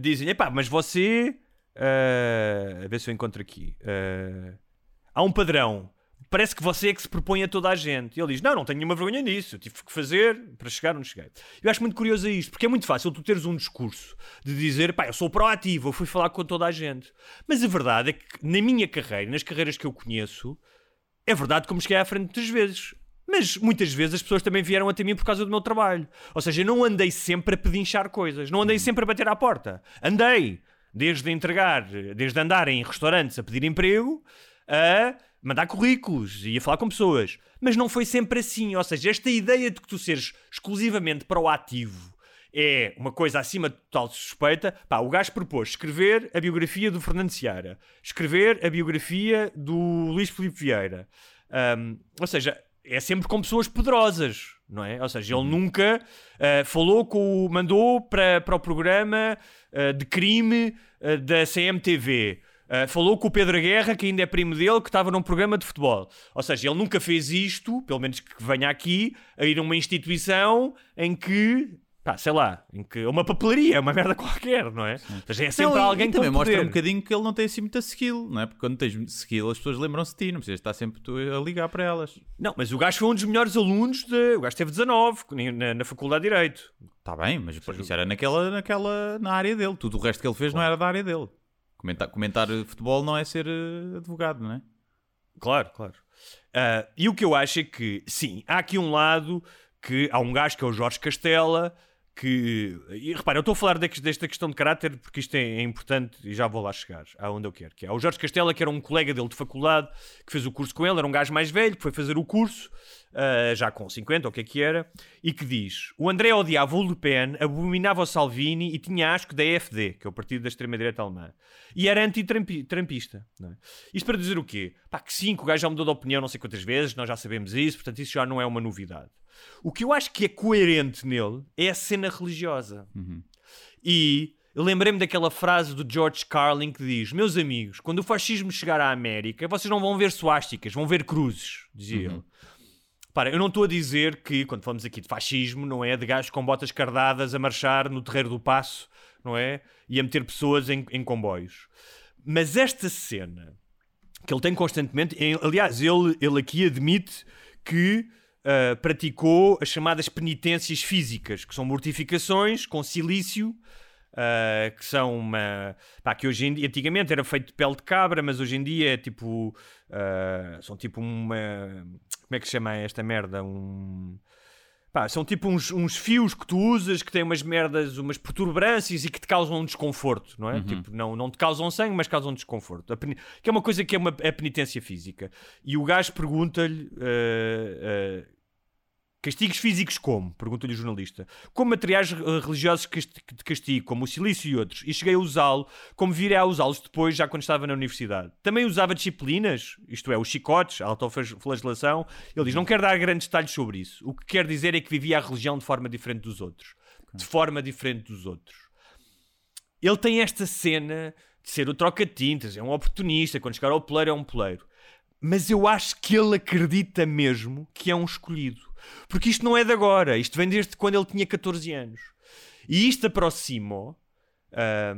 S2: dizem: epá, mas você. ah, a ver se eu encontro aqui. ah, há um padrão. Parece que você é que se propõe a toda a gente. E ele diz: Não, não tenho nenhuma vergonha nisso. Eu tive que fazer para chegar onde cheguei. Eu acho muito curioso isto, porque é muito fácil tu teres um discurso de dizer: Pá, eu sou proativo, eu fui falar com toda a gente. Mas a verdade é que na minha carreira, nas carreiras que eu conheço, é verdade como cheguei à frente muitas vezes. Mas muitas vezes as pessoas também vieram até mim por causa do meu trabalho. Ou seja, eu não andei sempre a pedinchar coisas, não andei sempre a bater à porta. Andei desde entregar, desde andar em restaurantes a pedir emprego, a mandar currículos e a falar com pessoas. Mas não foi sempre assim. Ou seja, esta ideia de que tu seres exclusivamente proativo é uma coisa acima de total suspeita. Pá, o gajo propôs escrever a biografia do Fernando Seara, escrever a biografia do Luís Filipe Vieira. Ahm, ou seja, é sempre com pessoas poderosas, não é? Ou seja, ele nunca ah, falou com o. mandou para, para o programa ah, de crime ah, da CMTV. Uh, falou com o Pedro Guerra, que ainda é primo dele, que estava num programa de futebol. Ou seja, ele nunca fez isto, pelo menos que venha aqui, a ir a uma instituição em que pá, sei lá, em que uma papelaria, uma merda qualquer, não é? Ou seja, é sempre
S1: Não,
S2: alguém que
S1: também mostra um bocadinho que ele não tem assim muita skill, não é? Porque quando tens skill as pessoas lembram-se de ti, não precisas estar sempre tu a ligar para elas.
S2: Não, mas o gajo foi um dos melhores alunos, de... o gajo teve 19 na, na Faculdade de Direito.
S1: Está bem, mas isso era naquela, naquela, na área dele. Tudo o resto que ele fez não era da área dele. Comentar, comentar futebol não é ser eh, advogado, não é?
S2: Claro, claro. Ah, e o que eu acho é que, sim, há aqui um lado que há um gajo que é o Jorge Castela, que. E eu estou a falar de- desta questão de caráter porque isto é, é importante e já vou lá chegar, aonde eu quero. Que é o Jorge Castela, que era um colega dele de faculdade, que fez o curso com ele, era um gajo mais velho, que foi fazer o curso, ah, já com 50, ou o que é que era, e que diz: o André odiava o Le Pen, abominava o Salvini e tinha asco da EFD, que é o partido da extrema-direita alemã, e era anti-trampista. é? Isto para dizer o quê? Pá, que sim, que o gajo já mudou de opinião não sei quantas vezes, nós já sabemos isso, portanto isso já não é uma novidade. O que eu acho que é coerente nele é a cena religiosa. E eu lembrei-me daquela frase do George Carlin que diz: Meus amigos, quando o fascismo chegar à América, vocês não vão ver suásticas, vão ver cruzes, dizia ele. Para, eu não estou a dizer que, quando falamos aqui de fascismo, não é de gajos com botas cardadas a marchar no terreiro do passo, não é? E a meter pessoas em, em comboios. Mas esta cena que ele tem constantemente, em- aliás, ele, ele aqui admite que ah, praticou as chamadas penitências físicas, que são mortificações com silício. ah, que são uma. Pá, que hoje em dia, antigamente era feito de pele de cabra, mas hoje em dia é tipo. ah, são tipo uma. Como é que se chama esta merda? Um. Pá, são tipo uns, uns fios que tu usas que têm umas merdas, umas perturbrâncias e que te causam um desconforto, não é? Tipo, não, não te causam sangue, mas causam desconforto. Que é uma coisa que é uma, a penitência física. E o gajo pergunta-lhe. eh, eh, Castigos físicos como? Pergunta-lhe o jornalista. Como materiais eh, religiosos de castigo, como o silício e outros. E cheguei a usá-lo, como virei a usá-los depois, já quando estava na universidade. Também usava disciplinas, isto é, os chicotes, a autoflagelação. Ele diz, não quero dar grandes detalhes sobre isso. O que quer dizer é que vivia a religião de forma diferente dos outros. De forma diferente dos outros. Ele tem esta cena de ser o troca-tintas, é um oportunista, quando chegar ao poleiro é um poleiro. Mas eu acho que ele acredita mesmo que é um escolhido. Porque isto não é de agora, isto vem desde quando ele tinha 14 anos. E isto aproxima,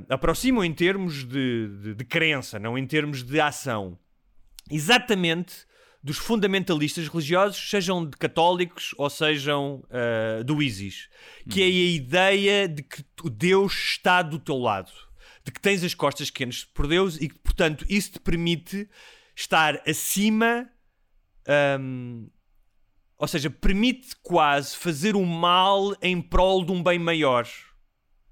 S2: aproxima em termos de, de, de crença, não em termos de ação, exatamente dos fundamentalistas religiosos, sejam de católicos ou sejam ah, do ISIS, que é a ideia de que Deus está do teu lado, de que tens as costas quentes por Deus e que, portanto, isso te permite estar acima. ahm, ou seja, permite quase fazer o mal em prol de um bem maior.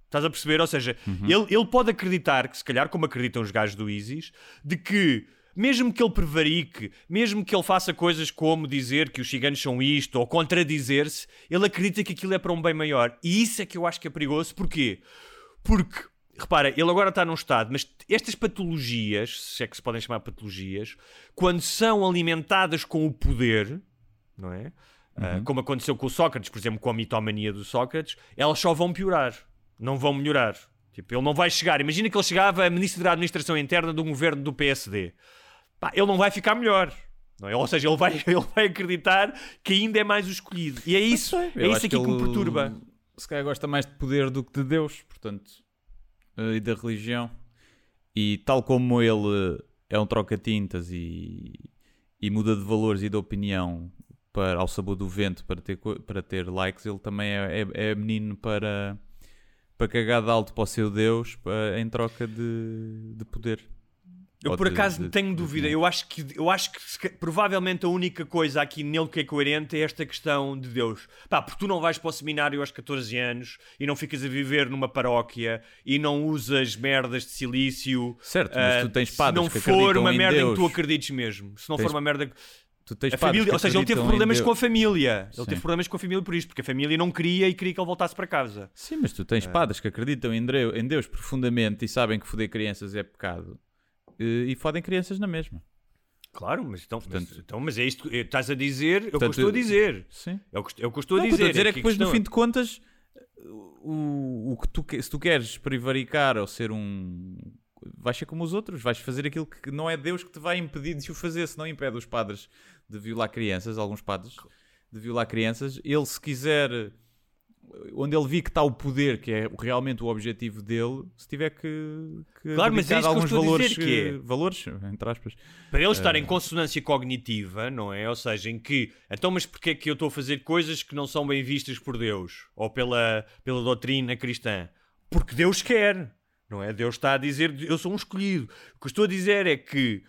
S2: Estás a perceber? Ou seja, ele, ele pode acreditar que, se calhar, como acreditam os gajos do ISIS, de que, mesmo que ele prevarique, mesmo que ele faça coisas como dizer que os ciganos são isto ou contradizer-se, ele acredita que aquilo é para um bem maior. E isso é que eu acho que é perigoso. Porquê? Porque, repara, ele agora está num estado, mas estas patologias, se é que se podem chamar patologias, quando são alimentadas com o poder, não é? Ah, como aconteceu com o Sócrates, por exemplo, com a mitomania do Sócrates, elas só vão piorar, não vão melhorar. Tipo, ele não vai chegar. Imagina que ele chegava a ministro da administração interna um governo do PSD. Pá, ele não vai ficar melhor. Não é? Ou seja, ele vai, ele vai acreditar que ainda é mais o escolhido. E é isso, é isso aqui que, o
S1: ele,
S2: perturba.
S1: Se calhar gosta mais de poder do que de Deus, portanto, eh, e da religião. E tal como ele é um troca-tintas e, e muda de valores e de opinião para, ao sabor do vento para ter, para ter likes, ele também é, é, é menino para, para cagar de alto para o seu Deus para- em troca de, de poder.
S2: Eu por acaso
S1: de-
S2: tenho
S1: de
S2: dúvida.
S1: dinheiro.
S2: Eu acho que, eu acho que se provavelmente a única coisa aqui nele que é coerente é esta questão de Deus. Pá, porque tu não vais para o seminário aos 14 anos e não ficas a viver numa paróquia e não usas merdas de silício.
S1: Certo, mas
S2: ah,
S1: tu tens
S2: Se
S1: padres
S2: não
S1: que
S2: for uma merda em que
S1: Deus.
S2: tu acredites mesmo. Se não
S1: Tens-
S2: for uma merda.
S1: Tu tens
S2: A família, ou seja, ele teve problemas com a família. Ele
S1: Sim.
S2: teve problemas com a família por isto, porque a família não queria e queria que ele voltasse para casa.
S1: Sim, mas tu tens padres que acreditam em Deus, em Deus profundamente e sabem que foder crianças é pecado eh, e fodem crianças na mesma.
S2: Claro, mas então,
S1: Portanto-
S2: mas, então, mas é isto que estás a dizer, é o que eu
S1: Portanto,
S2: estou a dizer.
S1: Sim.
S2: É o que, é o que eu estou
S1: Não,
S2: a
S1: o que eu
S2: dizer.
S1: estou a dizer é que depois, no fim de contas, o, o que tu, se tu queres prevaricar ou ser um. Vais ser como os outros, vais fazer aquilo que não é Deus que te vai impedir de o fazer, se não impede os padres de violar crianças, alguns padres de violar crianças. Ele, se quiser onde ele vi que está o poder, que é realmente o objetivo dele, se tiver que, que
S2: Claro, mas é isso que
S1: alguns
S2: a
S1: valores,
S2: dizer que é.
S1: eh, valores, entre aspas.
S2: Para ele estar
S1: Eh,
S2: em consonância cognitiva, não é? Ou seja, em que, então, mas porquê é que eu estou a fazer coisas que não são bem vistas por Deus? Ou pela, pela doutrina cristã? Porque Deus quer, não é? Deus está a dizer, eu sou um escolhido. O que eu estou a dizer é que,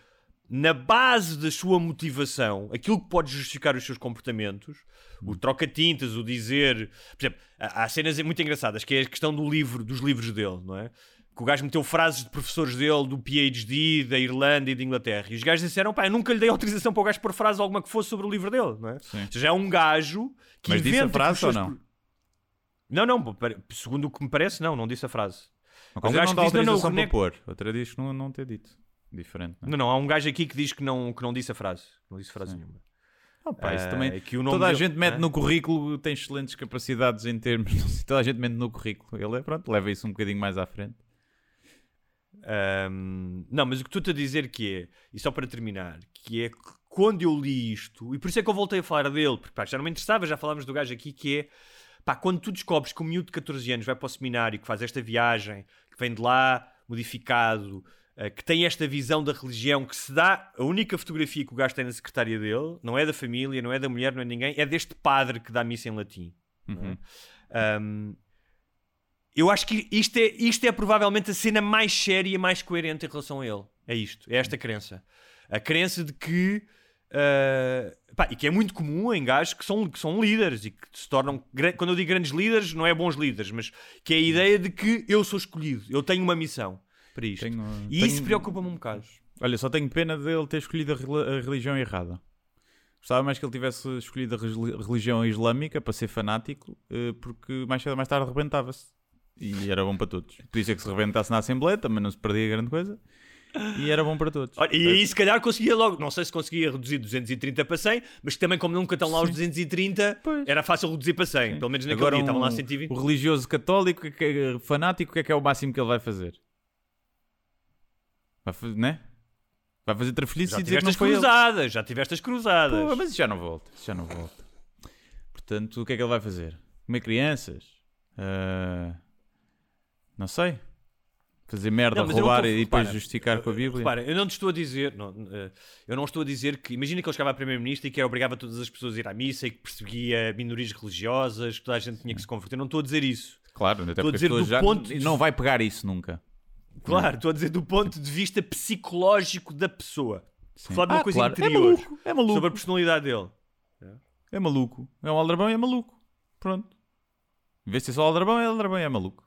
S2: na base da sua motivação, aquilo que pode justificar os seus comportamentos, o troca-tintas, o dizer... Por exemplo, há cenas muito engraçadas, que é a questão do livro, dos livros dele, não é? que o gajo meteu frases de professores dele do PhD, da Irlanda e da Inglaterra. E os gajos disseram, pá, eu nunca lhe dei autorização para o gajo pôr frase alguma que fosse sobre o livro dele, não é?
S1: Sim.
S2: Ou seja, é um gajo que
S1: Mas disse a
S2: inventa
S1: frase ou não?
S2: pro- Não, não, segundo o que me parece, não, não disse a frase. Há um
S1: é
S2: gajo que diz, não, não,
S1: para
S2: René-
S1: pôr, outra diz que não, não ter dito. Diferente, não é?
S2: Não, não, há um gajo aqui que diz que não, que não disse a frase. Não disse frase nenhuma.
S1: Não, pá, isso também,
S2: é que o nome
S1: toda a
S2: dele-
S1: gente mete
S2: Hã?
S1: no currículo, tem excelentes capacidades em termos, toda a gente mete no currículo. Ele é, pronto, leva isso um bocadinho mais à frente.
S2: Ahm, não, mas o que tu estás a dizer que é, e só para terminar, que é que quando eu li isto, e por isso é que eu voltei a falar dele, porque pá, já não me interessava, já falámos do gajo aqui, que é pá, quando tu descobres que um miúdo de 14 anos vai para o seminário, que faz esta viagem, que vem de lá modificado, eh, que tem esta visão da religião, que se dá, a única fotografia que o gajo tem na secretária dele, não é da família, não é da mulher, não é de ninguém, é deste padre que dá missa em latim. é? Ahm, eu acho que isto é, isto é provavelmente a cena mais séria e mais coerente em relação a ele. É isto, é esta crença. A crença de que. Ah, pá, e que é muito comum em gajos que são, que são líderes e que se tornam. Quando eu digo grandes líderes, não é bons líderes, mas que é a ideia de que eu sou escolhido, eu tenho uma missão para isto.
S1: Tenho-
S2: e
S1: tenho-
S2: isso preocupa-me um bocado.
S1: Olha, só tenho pena dele ter escolhido a, religião errada. Gostava mais que ele tivesse escolhido a reli- religião islâmica para ser fanático, eh, porque mais cedo ou mais tarde arrebentava-se. E era bom para todos. Podia ser que se rebentasse na Assembleia, também não se perdia grande coisa. E era bom para todos.
S2: Olha, e aí se calhar conseguia logo, não sei se conseguia reduzir 230 para 100, mas também como nunca estão lá os 230,
S1: Pois.
S2: era fácil reduzir para 100. Pelo menos naquele
S1: Agora,
S2: dia estavam lá
S1: um-
S2: 120.
S1: o religioso católico, que é fanático, o que é que é o máximo que ele vai fazer? Vai fazer, né? Vai fazer trafilhice
S2: Já
S1: e dizer que
S2: tiveste
S1: não
S2: as
S1: foi ele.
S2: cruzadas, já tiveste as cruzadas.
S1: Pô, mas isso já não volta, isso já não volta. Portanto, o que é que ele vai fazer? Comer crianças? Ah, não sei. Fazer merda,
S2: Não,
S1: roubar e depois
S2: repara,
S1: justificar com a Bíblia?
S2: Repara, eu não te estou a dizer, não, eh, eu não estou a dizer que, imagina que ele chegava a Primeiro-Ministro e que obrigava todas as pessoas a ir à missa e que perseguia minorias religiosas, que toda a gente tinha que se converter. Não estou a dizer isso.
S1: Claro, até
S2: Estou a
S1: porque
S2: dizer do
S1: já
S2: ponto de-
S1: não vai pegar isso nunca.
S2: Claro, estou a dizer do ponto de vista psicológico da pessoa. Falar de uma
S1: Ah,
S2: coisa
S1: claro. É
S2: interior.
S1: maluco, é maluco.
S2: Sobre a personalidade dele.
S1: É maluco. É um aldrabão e é maluco. Pronto. Em vez de ser só aldrabão, é aldrabão e é maluco.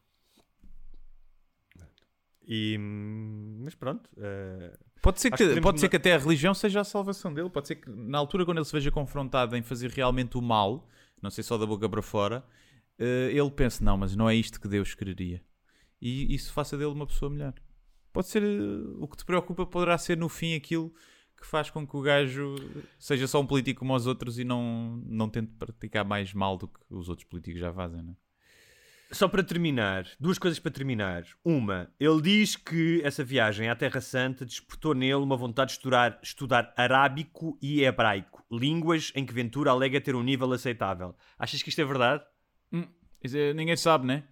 S2: E, hum, mas pronto. eh,
S1: Pode ser, que,
S2: que
S1: pode ser que até a religião seja a salvação dele. Pode ser que na altura, quando ele se veja confrontado em fazer realmente o mal, não sei só da boca para fora, eh, ele pense: não, mas não é isto que Deus quereria. E isso faça dele uma pessoa melhor. Pode ser eh, o que te preocupa, poderá ser no fim aquilo que faz com que o gajo seja só um político como os outros e não, não tente praticar mais mal do que os outros políticos já fazem, não é?
S2: Só para terminar, duas coisas para terminar. Uma, ele diz que essa viagem à Terra Santa despertou nele uma vontade de estudar, estudar arábico e hebraico, línguas em que Ventura alega ter um nível aceitável. Achas que isto é verdade?
S1: Isso é- ninguém sabe, né?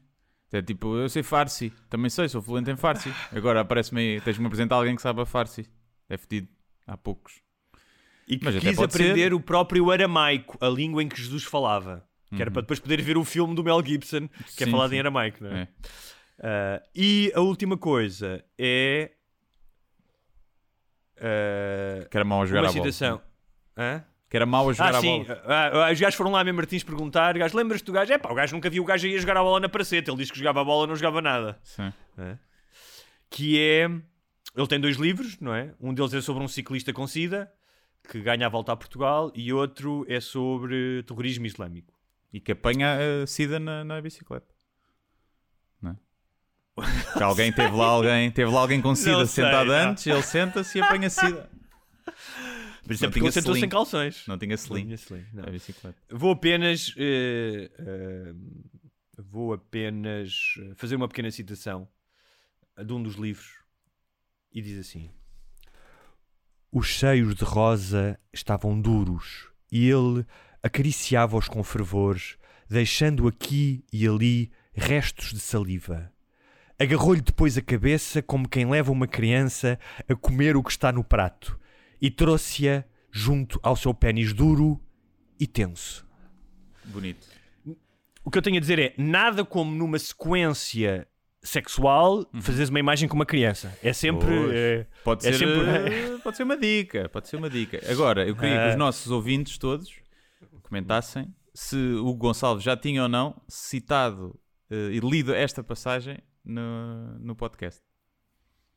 S1: É tipo, eu sei Farsi, também sei, sou fluente em Farsi. Agora aparece-me aí, tens-me apresentar alguém que sabe a Farsi. É fedido, há poucos.
S2: E que
S1: Mas
S2: quis aprender
S1: ser.
S2: o próprio aramaico, a língua em que Jesus falava. Que era para depois poder ver o filme do Mel Gibson, que é
S1: Sim,
S2: falado
S1: sim.
S2: em aramaico, não é?
S1: É.
S2: Ah, e a última coisa é. ah,
S1: Que era mau a jogar
S2: uma
S1: a bola.
S2: Hã?
S1: Que era mau a jogar
S2: Ah,
S1: a
S2: sim.
S1: bola.
S2: Ah, ah, os gajos foram lá a mesmo Martins perguntar. Gajo, lembras-te do gajo? É pá, o gajo nunca viu o gajo aí a jogar a bola na praceta. Ele disse que jogava a bola não jogava nada.
S1: Sim.
S2: Que é. Ele tem dois livros, não é? Um deles é sobre um ciclista com SIDA que ganha a volta a Portugal e outro é sobre terrorismo islâmico.
S1: E que apanha a sida na, na bicicleta. Não é? Alguém teve lá alguém, teve lá alguém com sida
S2: Não sei,
S1: sentado
S2: não.
S1: antes, ele senta-se e apanha sida.
S2: Mas isso é
S1: Não
S2: porque
S1: tinha
S2: ele sentou-se
S1: sling.
S2: em calções.
S1: Não tinha sling.
S2: tinha sling, não.
S1: Bicicleta.
S2: Vou apenas. eh, eh, vou apenas eh, fazer uma pequena citação de um dos livros e diz assim: Os seios de Rosa estavam duros e ele acariciava-os com fervor, deixando aqui e ali restos de saliva. Agarrou-lhe depois a cabeça como quem leva uma criança a comer o que está no prato e trouxe-a junto ao seu pênis duro e tenso.
S1: Bonito.
S2: O que eu tenho a dizer é nada como numa sequência sexual fazeres uma imagem com uma criança. É sempre. Eh,
S1: Pode
S2: é
S1: ser,
S2: sempre-
S1: eh, pode ser uma dica, pode ser uma dica. Agora, eu queria que os nossos ouvintes todos comentassem se o Gonçalves já tinha ou não citado eh, e lido esta passagem no, no podcast.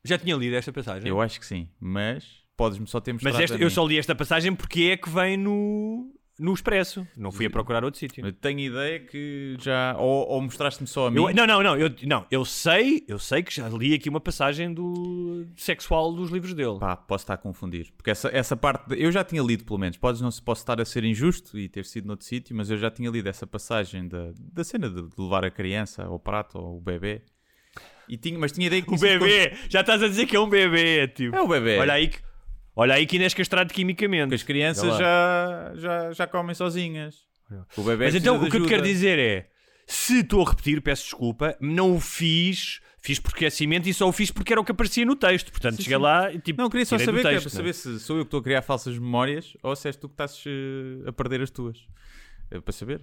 S2: Já tinha lido esta passagem.
S1: Eu acho que sim, mas podes-me só ter mostrado
S2: Mas eu só li esta passagem porque é que vem no, no Expresso. Não fui a procurar outro sítio.
S1: Eu tenho ideia que já. Ou, ou mostraste-me só a mim.
S2: Eu- não, não, não eu, não. eu sei, eu sei que já li aqui uma passagem do sexual dos livros dele.
S1: Pá, posso estar a confundir. Porque essa, essa parte. de- eu já tinha lido, pelo menos. Podes não se posso estar a ser injusto e ter sido noutro sítio, mas eu já tinha lido essa passagem da, da cena de, de levar a criança ao prato ou o bebê. E tinha, mas tinha ideia que
S2: O bebê, já estás a dizer que é um bebê, tipo.
S1: É o bebê.
S2: Olha aí que, olha aí que és castrado quimicamente.
S1: Porque as crianças já, já, já comem sozinhas. O bebê
S2: Mas então o que eu te quero dizer é: se estou a repetir, peço desculpa, não o fiz, fiz por esquecimento e só o fiz porque era o que aparecia no texto. Portanto,
S1: Sim,
S2: cheguei
S1: sim.
S2: lá e tipo.
S1: Não, eu queria só saber, que é
S2: texto,
S1: para
S2: né?
S1: saber se sou eu que estou a criar falsas memórias ou se és tu que estás eh, a perder as tuas. É para saber.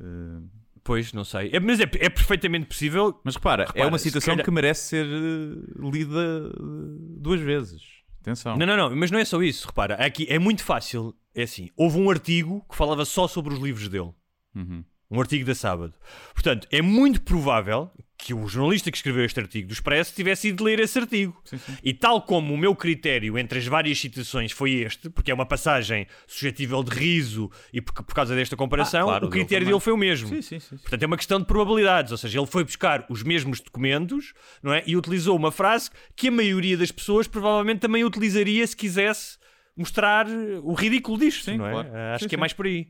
S1: Eh,
S2: Pois, não sei. É, mas é, é perfeitamente possível.
S1: Mas repara, é
S2: Repara,
S1: uma
S2: se
S1: situação
S2: calhar-
S1: que merece ser eh, lida duas vezes. Atenção.
S2: Não, não, não, mas não é só isso. Repara, aqui é muito fácil. É assim: houve um artigo que falava só sobre os livros dele.
S1: Uhum.
S2: Um artigo da sábado. Portanto, é muito provável que o jornalista que escreveu este artigo do Expresso tivesse ido ler esse artigo. E tal como o meu critério entre as várias citações foi este, porque é uma passagem suscetível de riso e por, por causa desta comparação,
S1: Ah, claro,
S2: o
S1: dele
S2: critério
S1: também.
S2: dele foi o mesmo.
S1: Sim, sim, sim.
S2: Portanto, é uma questão de probabilidades. Ou seja, ele foi buscar os mesmos documentos não é? e utilizou uma frase que a maioria das pessoas provavelmente também utilizaria se quisesse mostrar o ridículo disto.
S1: Sim,
S2: não é?
S1: claro.
S2: Ah, Acho
S1: Sim,
S2: que é
S1: sim.
S2: mais por aí.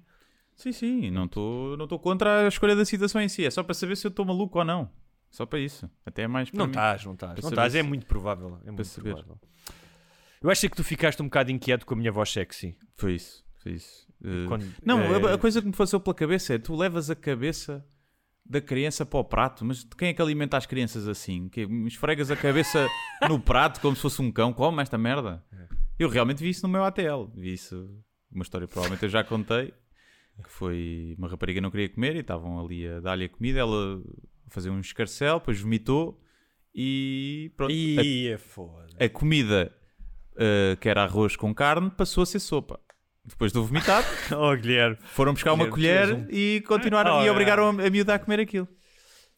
S1: Sim, sim, não estou não contra a escolha da citação em si, é só para saber se eu estou maluco ou não. Só para isso. Até é mais para
S2: Não
S1: mim.
S2: estás, não estás. Não estás, é muito provável. É muito
S1: saber.
S2: provável. Eu acho que tu ficaste um bocado inquieto com a minha voz sexy.
S1: Foi isso, foi isso.
S2: Quando-
S1: não, a-
S2: eh,
S1: a, coisa que me passou pela cabeça é tu levas a cabeça da criança para o prato, mas quem é que alimenta as crianças assim? Que esfregas a cabeça no prato como se fosse um cão, come esta merda. Eu realmente vi isso no meu ATL, vi isso, uma história que provavelmente eu já contei, que foi uma rapariga não queria comer e estavam ali a dar-lhe a comida, ela a fazer um escarcel, depois vomitou e pronto. A-
S2: Ih, é
S1: a comida uh, que era arroz com carne passou a ser sopa. Depois do vomitado,
S2: Oh, Guilherme.
S1: foram buscar uma
S2: Guilherme, tu
S1: colher
S2: um-
S1: e continuaram
S2: Oh,
S1: e obrigaram a, a miúda a comer aquilo.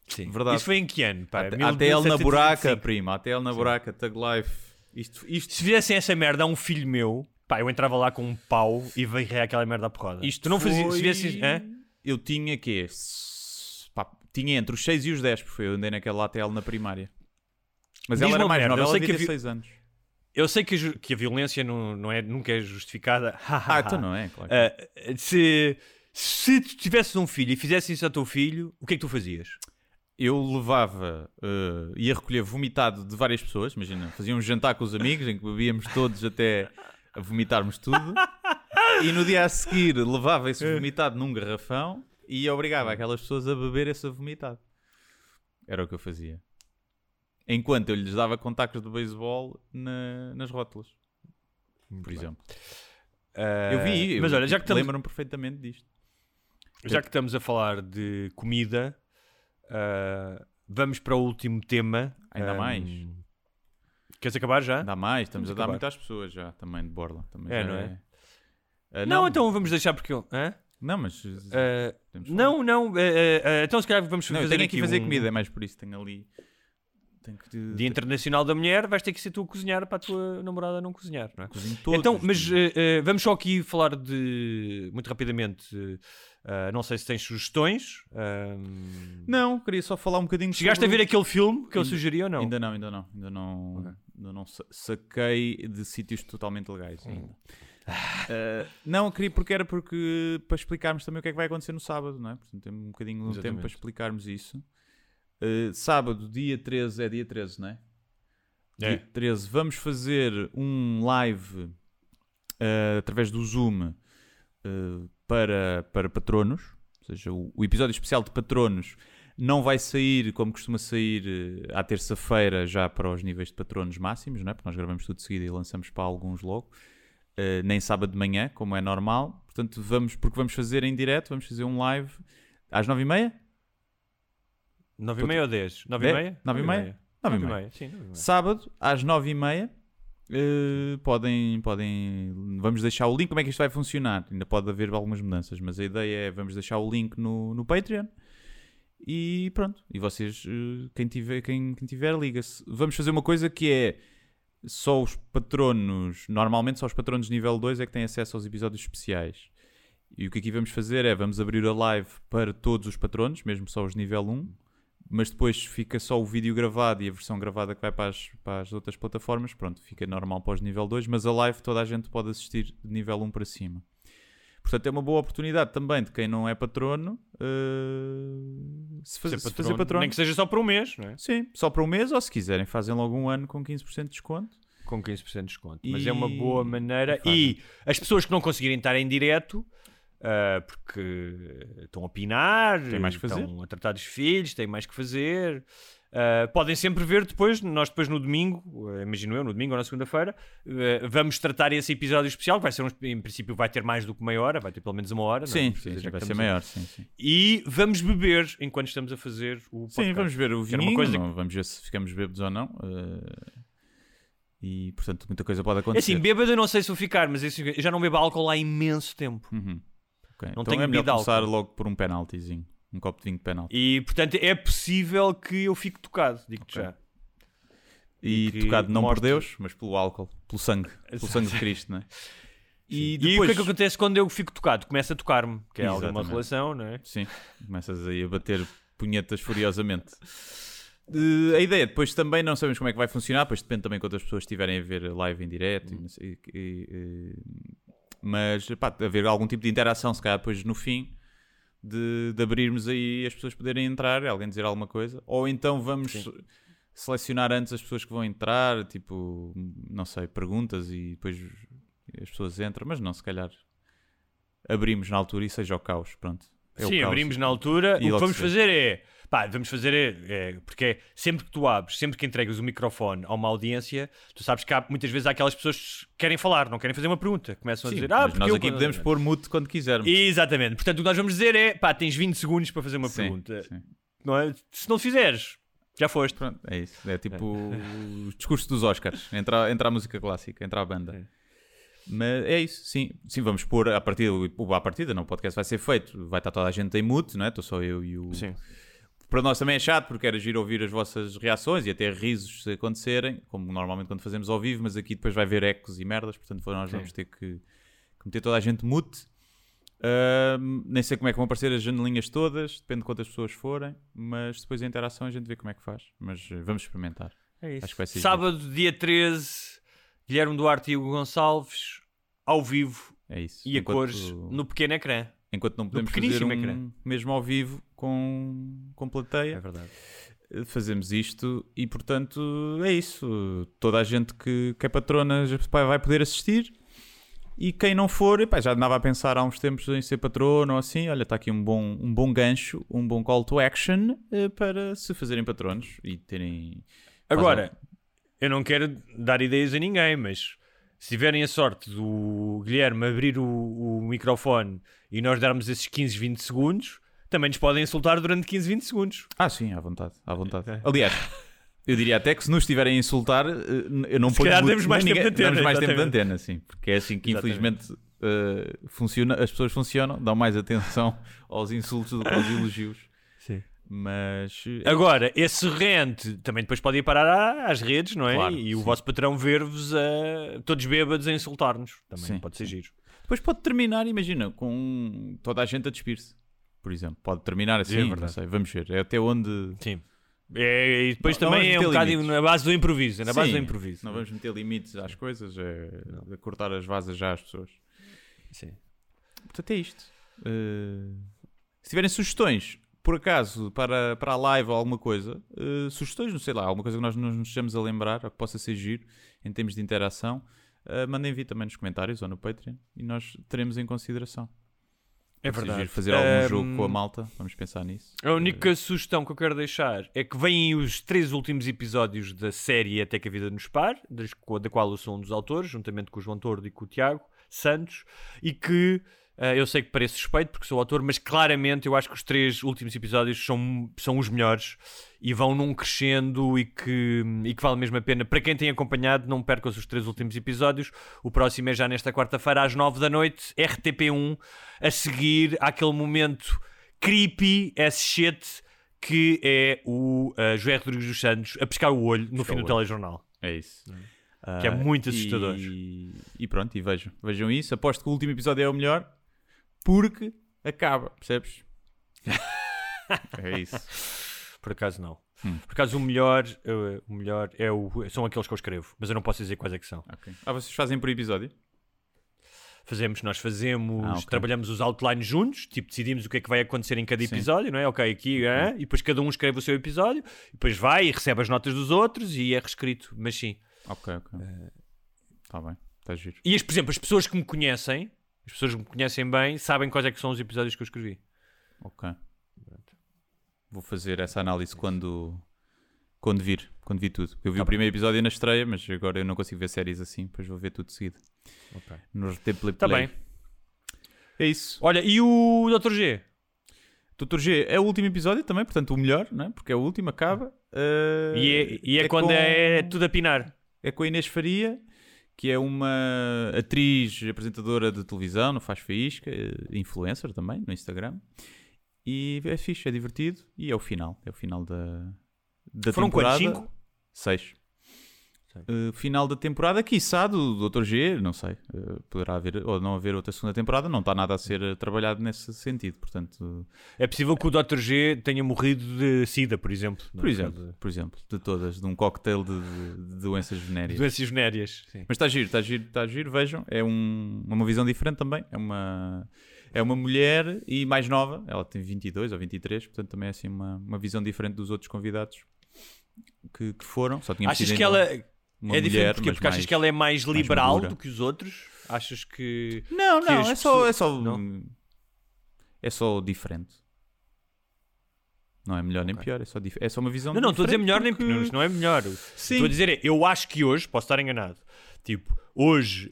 S2: Sim.
S1: Verdade.
S2: Isso foi em que ano? Pá?
S1: Até, até ele na
S2: 1725.
S1: buraca, prima. Até ele na buraca, Tug Life. Isto, isto,
S2: Se fizessem essa merda a um filho meu, pá, eu entrava lá com um pau e veio aquela merda à porrada.
S1: isto
S2: tu não fazias.
S1: foi-
S2: Se fizesses. hã?
S1: Eu tinha quê? S- pá, tinha entre os 6 e os 10, porque eu andei naquela ATL na primária. Mas ela era
S2: uma
S1: mais
S2: merda,
S1: nova,
S2: eu
S1: ela
S2: sei que havia-
S1: ter 6 anos.
S2: Eu sei que que a violência não, não é, nunca é justificada.
S1: Ah, então não é, claro.
S2: Ah, se, se tu tivesses um filho e fizesse isso ao teu filho, o que é que tu fazias?
S1: eu levava, eh, ia recolher vomitado de várias pessoas. Imagina, fazia um jantar com os amigos em que bebíamos todos até a vomitarmos tudo. E no dia a seguir levava esse vomitado num garrafão e obrigava aquelas pessoas a beber esse vomitado. Era o que eu fazia. Enquanto eu lhes dava contactos de beisebol na- nas rótulas, por exemplo. Eu vi,
S2: Ah, Mas
S1: eu
S2: olha, já que estamos,
S1: lembro-me perfeitamente disto.
S2: já que estamos a falar de comida, ah, vamos para o último tema.
S1: Ainda
S2: Ah,
S1: mais.
S2: Queres acabar já?
S1: Dá mais, estamos a dar
S2: acabar.
S1: muito às pessoas já, também de borla. Também
S2: É, não é?
S1: Ah,
S2: não, então vamos deixar porque. eu- Hã?
S1: Não, mas. Falar.
S2: não, não. eh, então se calhar vamos
S1: Não,
S2: fazer
S1: tenho aqui fazer
S2: um-
S1: comida, é mais por isso. Tenho ali. Tenho que.
S2: Dia Internacional da Mulher, vais ter que ser tu a cozinhar para a tua namorada não cozinhar, não é?
S1: Cozinho todos
S2: então, mas vamos só aqui falar de. Muito rapidamente. eh, não sei se tens sugestões.
S1: Não, queria só falar um bocadinho
S2: Chegaste a
S1: sobre
S2: ver
S1: o-
S2: aquele filme que eu
S1: Ainda-
S2: sugeri ou não?
S1: Ainda não, ainda não. Ainda não, ainda não sa- saquei de sítios totalmente legais
S2: Hum.
S1: ainda. Ah, não, queria porque era porque para explicarmos também o que é que vai acontecer no sábado, não é? Portanto, temos um bocadinho de tempo
S2: Exatamente.
S1: para explicarmos isso. Ah, sábado, dia 13, é dia 13, não é?
S2: É.
S1: Dia 13, vamos fazer um live ah, através do Zoom para, para patronos. Ou seja, o, o episódio especial de patronos não vai sair como costuma sair eh, à terça-feira já para os níveis de patronos máximos, não é? porque nós gravamos tudo de seguida e lançamos para alguns logo. Uh, nem sábado de manhã, como é normal. Portanto, vamos, porque vamos fazer em direto, vamos fazer um live às nove e meia?
S2: 9 e meia ou 10? 9 e meia?
S1: 9 e meia? 9
S2: e9 e
S1: meia.
S2: sim. 9 meia.
S1: Sábado, às nove e meia, eh, podem, podem. Vamos deixar o link. Como é que isto vai funcionar? Ainda pode haver algumas mudanças, mas a ideia é vamos deixar o link no, no Patreon. E pronto. E vocês, eh, quem tiver, quem, quem tiver liga-se. Vamos fazer uma coisa que é só os patronos, normalmente só os patronos nível 2 é que têm acesso aos episódios especiais. E o que aqui vamos fazer é vamos abrir a live para todos os patronos, mesmo só os nível 1, mas depois fica só o vídeo gravado e a versão gravada que vai para as, para as outras plataformas, pronto, fica normal para os nível 2, mas a live toda a gente pode assistir de nível 1 para cima. Portanto, é uma boa oportunidade também de quem não é patrono eh, se, faz-
S2: Ser
S1: se
S2: patrono,
S1: fazer patrono.
S2: Nem que seja só por um mês, não é?
S1: Sim, só para um mês ou se quiserem fazem logo um ano com 15% de desconto.
S2: Com 15% de desconto.
S1: E-
S2: Mas é uma boa maneira.
S1: e.
S2: E as pessoas que não conseguirem estar em direto, ah, porque estão a pinar,
S1: Têm mais que fazer.
S2: estão a tratar dos filhos, têm mais que fazer. Ah, podem sempre ver depois, nós depois no domingo, ah, imagino eu, no domingo ou na segunda-feira, ah, vamos tratar esse episódio especial, que vai ser, um, em princípio, vai ter mais do que meia hora, vai ter pelo menos uma hora. não é?
S1: Sim,
S2: Vamos
S1: sim,
S2: que
S1: vai ser maior, sim, sim.
S2: E vamos beber enquanto estamos a fazer o podcast.
S1: Sim, vamos ver o vinho,
S2: coisa
S1: não, vamos ver se ficamos bêbados ou não. eh, e, portanto, muita coisa pode
S2: É
S1: acontecer.
S2: assim, bêbado eu não sei se vou ficar, mas assim, eu já não bebo álcool há imenso tempo.
S1: Uhum. Ok,
S2: Não
S1: então
S2: tenho
S1: é melhor começar
S2: álcool.
S1: logo por um penaltizinho. Um copo de vinho de penalti.
S2: E portanto é possível que eu fique tocado, digo-te
S1: Ok.
S2: já.
S1: E,
S2: E
S1: tocado não por Deus, mas pelo álcool, pelo sangue. Pelo sangue de Cristo, não é?
S2: E,
S1: E
S2: o que
S1: depois...
S2: é que acontece quando eu fico tocado? Começa a tocar-me, que é alguma relação, não é?
S1: Sim, começas aí a bater punhetas furiosamente. Eh, a ideia depois também não sabemos como é que vai funcionar, pois depende também quantas pessoas estiverem a ver live em direto. e- e- e- mas pá, haver algum tipo de interação, se calhar depois no fim de, de abrirmos aí as pessoas poderem entrar, alguém dizer alguma coisa, ou então vamos selecionar antes as pessoas que vão entrar, tipo, não sei, perguntas e depois as pessoas entram, mas não, se calhar abrimos na altura e seja o caos, pronto. É
S2: Sim,
S1: caos.
S2: abrimos na altura.
S1: E
S2: o que vamos fazer é. Pá, vamos fazer é, é- Porque é sempre que tu abres, sempre que entregas o microfone a uma audiência, tu sabes que há, muitas vezes há aquelas pessoas que querem falar, não querem fazer uma pergunta. Começam
S1: Sim,
S2: a dizer, ah, porque
S1: nós
S2: eu-
S1: aqui podemos pôr mute quando quisermos.
S2: Exatamente. Portanto, o que nós vamos dizer é, pá, tens 20 segundos para fazer uma
S1: Sim,
S2: pergunta.
S1: sim.
S2: Não é? Se não fizeres, já foste.
S1: Pronto, é isso. É tipo o discurso dos Oscars. Entra, entra a música clássica, entra a banda. Mas é isso, sim. Sim, vamos pôr a partida, a partida, não, o podcast vai ser feito. Vai estar toda a gente em mute, não é? Estou só eu e o.
S2: Sim.
S1: Para nós também é chato, porque era giro ouvir as vossas reações e até risos se acontecerem, como normalmente quando fazemos ao vivo, mas aqui depois vai haver ecos e merdas, portanto nós vamos ter que, que meter toda a gente mute. Ahm, nem sei como é que vão aparecer as janelinhas todas, depende de quantas pessoas forem, mas depois a interação a gente vê como é que faz. Mas eh, vamos experimentar.
S2: É isso.
S1: Acho que vai ser
S2: Sábado, dia 13, Guilherme Duarte e Hugo Gonçalves, ao vivo
S1: É isso.
S2: e a
S1: Enquanto-
S2: cores, no pequeno ecrã.
S1: Enquanto não podemos fazer um,
S2: ecrã.
S1: mesmo ao vivo com, com plateia,
S2: verdade.
S1: eh, fazemos isto e portanto é isso. Toda a gente que, que é patrona já vai poder assistir e quem não for, epá, já andava a pensar há uns tempos em ser patrono ou assim. Olha, está aqui um bom, um bom gancho, um bom call to action eh, para se fazerem patronos e terem.
S2: Agora, eu não quero dar ideias a ninguém, mas se tiverem a sorte do Guilherme abrir o, o microfone e nós darmos esses 15, 20 segundos, também nos podem insultar durante 15, 20 segundos.
S1: Ah, sim, à vontade, à vontade. Aliás, eu diria até que se nos estiverem a insultar, eh, eu não
S2: Se
S1: ponho
S2: calhar
S1: muito-
S2: demos mais
S1: nem
S2: tempo de antena,
S1: damos mais tempo de
S2: exatamente.
S1: antena, sim. Porque é assim que
S2: Exatamente.
S1: infelizmente eh, funciona, as pessoas funcionam, dão mais atenção aos insultos do que aos elogios.
S2: Sim.
S1: Mas eh,
S2: Agora, esse rente também depois pode ir parar às redes, não é?
S1: Claro,
S2: e o
S1: sim.
S2: vosso patrão ver-vos a todos bêbados a insultar-nos. Também
S1: Sim,
S2: pode ser
S1: sim.
S2: giro.
S1: depois pode terminar, imagina, com toda a gente a despir-se. Por exemplo, pode terminar assim,
S2: É
S1: não sei, vamos ver. É até onde.
S2: Sim. É, e depois
S1: Não- não
S2: também é
S1: vamos
S2: um na base do improviso. É na base
S1: Sim,
S2: do improviso.
S1: Não vamos meter limites às coisas, é cortar as vasas já às pessoas.
S2: Sim.
S1: Portanto, é isto. Uh, se tiverem sugestões, por acaso, para, para a live ou alguma coisa, uh, sugestões, não sei lá, alguma coisa que nós não nos estejamos a lembrar ou que possa ser giro em termos de interação, uh, mandem vir também nos comentários ou no Patreon e nós teremos em consideração.
S2: É verdade.
S1: fazer algum jogo
S2: Ahm,
S1: com a malta. Vamos pensar nisso.
S2: A única sugestão que eu quero deixar é que vêm os três últimos episódios da série Até que a Vida nos Par, das- da qual eu sou um dos autores, juntamente com o João Tordo e com o Tiago Santos, e que eh, eu sei que parece suspeito porque sou autor, mas claramente eu acho que os três últimos episódios são, são os melhores e vão num crescendo e que, e que vale mesmo a pena. Para quem tem acompanhado, não percam os três últimos episódios. O próximo é já nesta quarta-feira às nove da noite, RTP1, a seguir àquele momento creepy as shit que é o uh, José Rodrigues dos Santos a pescar o olho no fim do
S1: olho.
S2: telejornal.
S1: É isso.
S2: Que é
S1: Ah,
S2: muito assustador.
S1: E, e pronto, e vejam. Vejam isso. Aposto que o último episódio é o melhor porque acaba, percebes? é isso.
S2: Por acaso não.
S1: Hum.
S2: Por acaso o melhor, uh, o melhor é o, são aqueles que eu escrevo, mas eu não posso dizer quais é que são.
S1: Ok. Ah, vocês fazem por episódio?
S2: Fazemos, nós fazemos,
S1: Ah, ok.
S2: trabalhamos os outlines juntos, tipo, decidimos o que é que vai acontecer em cada
S1: Sim.
S2: episódio, não é? Ok, aqui, ah, e depois cada um escreve o seu episódio, e depois vai e recebe as notas dos outros e é reescrito, mas sim.
S1: Ok, ok. Está bem. Está giro.
S2: E, as, por exemplo, as pessoas que me conhecem, as pessoas que me conhecem bem, sabem quais é que são os episódios que eu escrevi.
S1: Ok. Vou fazer essa análise quando, quando vir. Quando vir tudo. Eu vi
S2: Tá
S1: o
S2: bem.
S1: primeiro episódio na estreia, mas agora eu não consigo ver séries assim. Depois vou ver tudo de seguida.
S2: Ok.
S1: No RTP
S2: Tá
S1: Play.
S2: bem.
S1: É isso.
S2: Olha, e o Dr. G?
S1: Doutor G é o último episódio também, portanto o melhor, não é? porque é o último, acaba. Uh,
S2: E é, e é quando
S1: com-
S2: é tudo a pinar.
S1: É com a Inês Faria, que é uma atriz, apresentadora de televisão, não faz faísca, eh, influencer também, no Instagram. E é fixe, é divertido. E é o final, é o final da, da
S2: Foram
S1: temporada.
S2: quantos? Cinco?
S1: Seis. Uh, final da temporada, quiçá, do Dr. G, não sei. Uh, poderá haver ou não haver outra segunda temporada, não está nada a ser uh, trabalhado nesse sentido. Portanto,
S2: É possível que o Dr. G tenha morrido de SIDA, por exemplo.
S1: por exemplo, por exemplo, de todas, de um cocktail de, de- de doenças venéreas.
S2: Doenças venéreas. Sim.
S1: Mas está giro, está giro, está giro, vejam. É um- uma visão diferente também. É uma, é uma mulher e mais nova. Ela tem 22 ou 23, portanto também é assim uma, uma visão diferente dos outros convidados que, que foram. Só tínhamos
S2: Achas que
S1: então
S2: ela
S1: uma
S2: é diferente
S1: mulher,
S2: porque, porque achas
S1: mais-
S2: que ela é mais
S1: mais
S2: liberal
S1: madura.
S2: do que os outros? Achas que.
S1: Não,
S2: que
S1: não, é só, é só,
S2: pessoas-
S1: é só diferente. Não é melhor nem pior, é só, é só uma visão
S2: Não, não, estou a dizer melhor nem
S1: porque-
S2: pior. Isto não é melhor.
S1: Sim.
S2: Estou a dizer é, eu acho que hoje, posso estar enganado, tipo, hoje,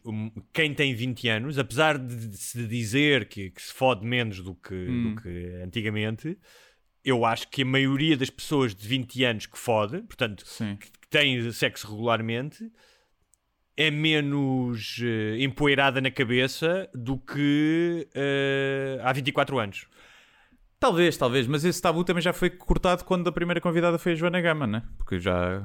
S2: quem tem 20 anos, apesar de, de se dizer que, que se fode menos do que,
S1: Hum.
S2: do que antigamente, eu acho que a maioria das pessoas de 20 anos que fode, portanto,
S1: Sim.
S2: que tem sexo regularmente, é menos eh, empoeirada na cabeça do que eh, há 24 anos.
S1: Talvez, talvez, mas esse tabu também já foi cortado quando a primeira convidada foi a Joana Gama, né? Porque já.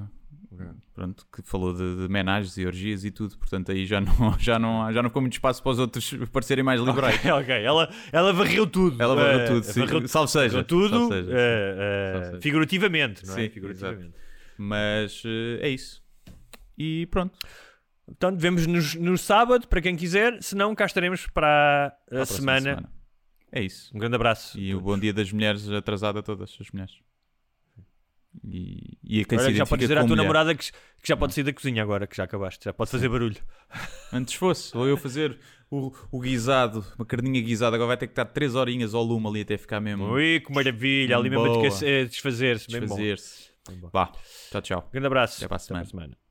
S1: Pronto, que falou de, de homenagens e orgias e tudo, portanto aí já não, já, não, já não ficou muito espaço para os outros parecerem mais liberais.
S2: Ok, ok. Ela, ela varreu tudo.
S1: Ela varreu
S2: Eh,
S1: tudo, sim.
S2: varreu-
S1: Salve seja.
S2: varreu tudo,
S1: Salve seja, Salve seja.
S2: figurativamente, não é?
S1: Sim,
S2: Figurativamente.
S1: Mas é isso. E pronto.
S2: Portanto, vemos-nos no sábado, para quem quiser. Se não, cá estaremos para a,
S1: a próxima
S2: semana.
S1: É isso.
S2: Um grande abraço.
S1: E o bom dia das mulheres atrasado a todas as mulheres. E, e a quem
S2: Agora
S1: se
S2: já podes dizer à tua
S1: mulher.
S2: namorada que, que já pode sair da cozinha agora, que já acabaste. Já pode fazer barulho.
S1: Antes fosse, ou eu fazer o, o guisado, uma carninha guisada, agora vai ter que estar 3 horinhas ao lume ali até ficar mesmo.
S2: Ui, que maravilha. Ali mesmo a a desfazer-se.
S1: desfazer-se. Vá, tchau, tchau.
S2: Grande abraço.
S1: Até para a semana.
S2: semana.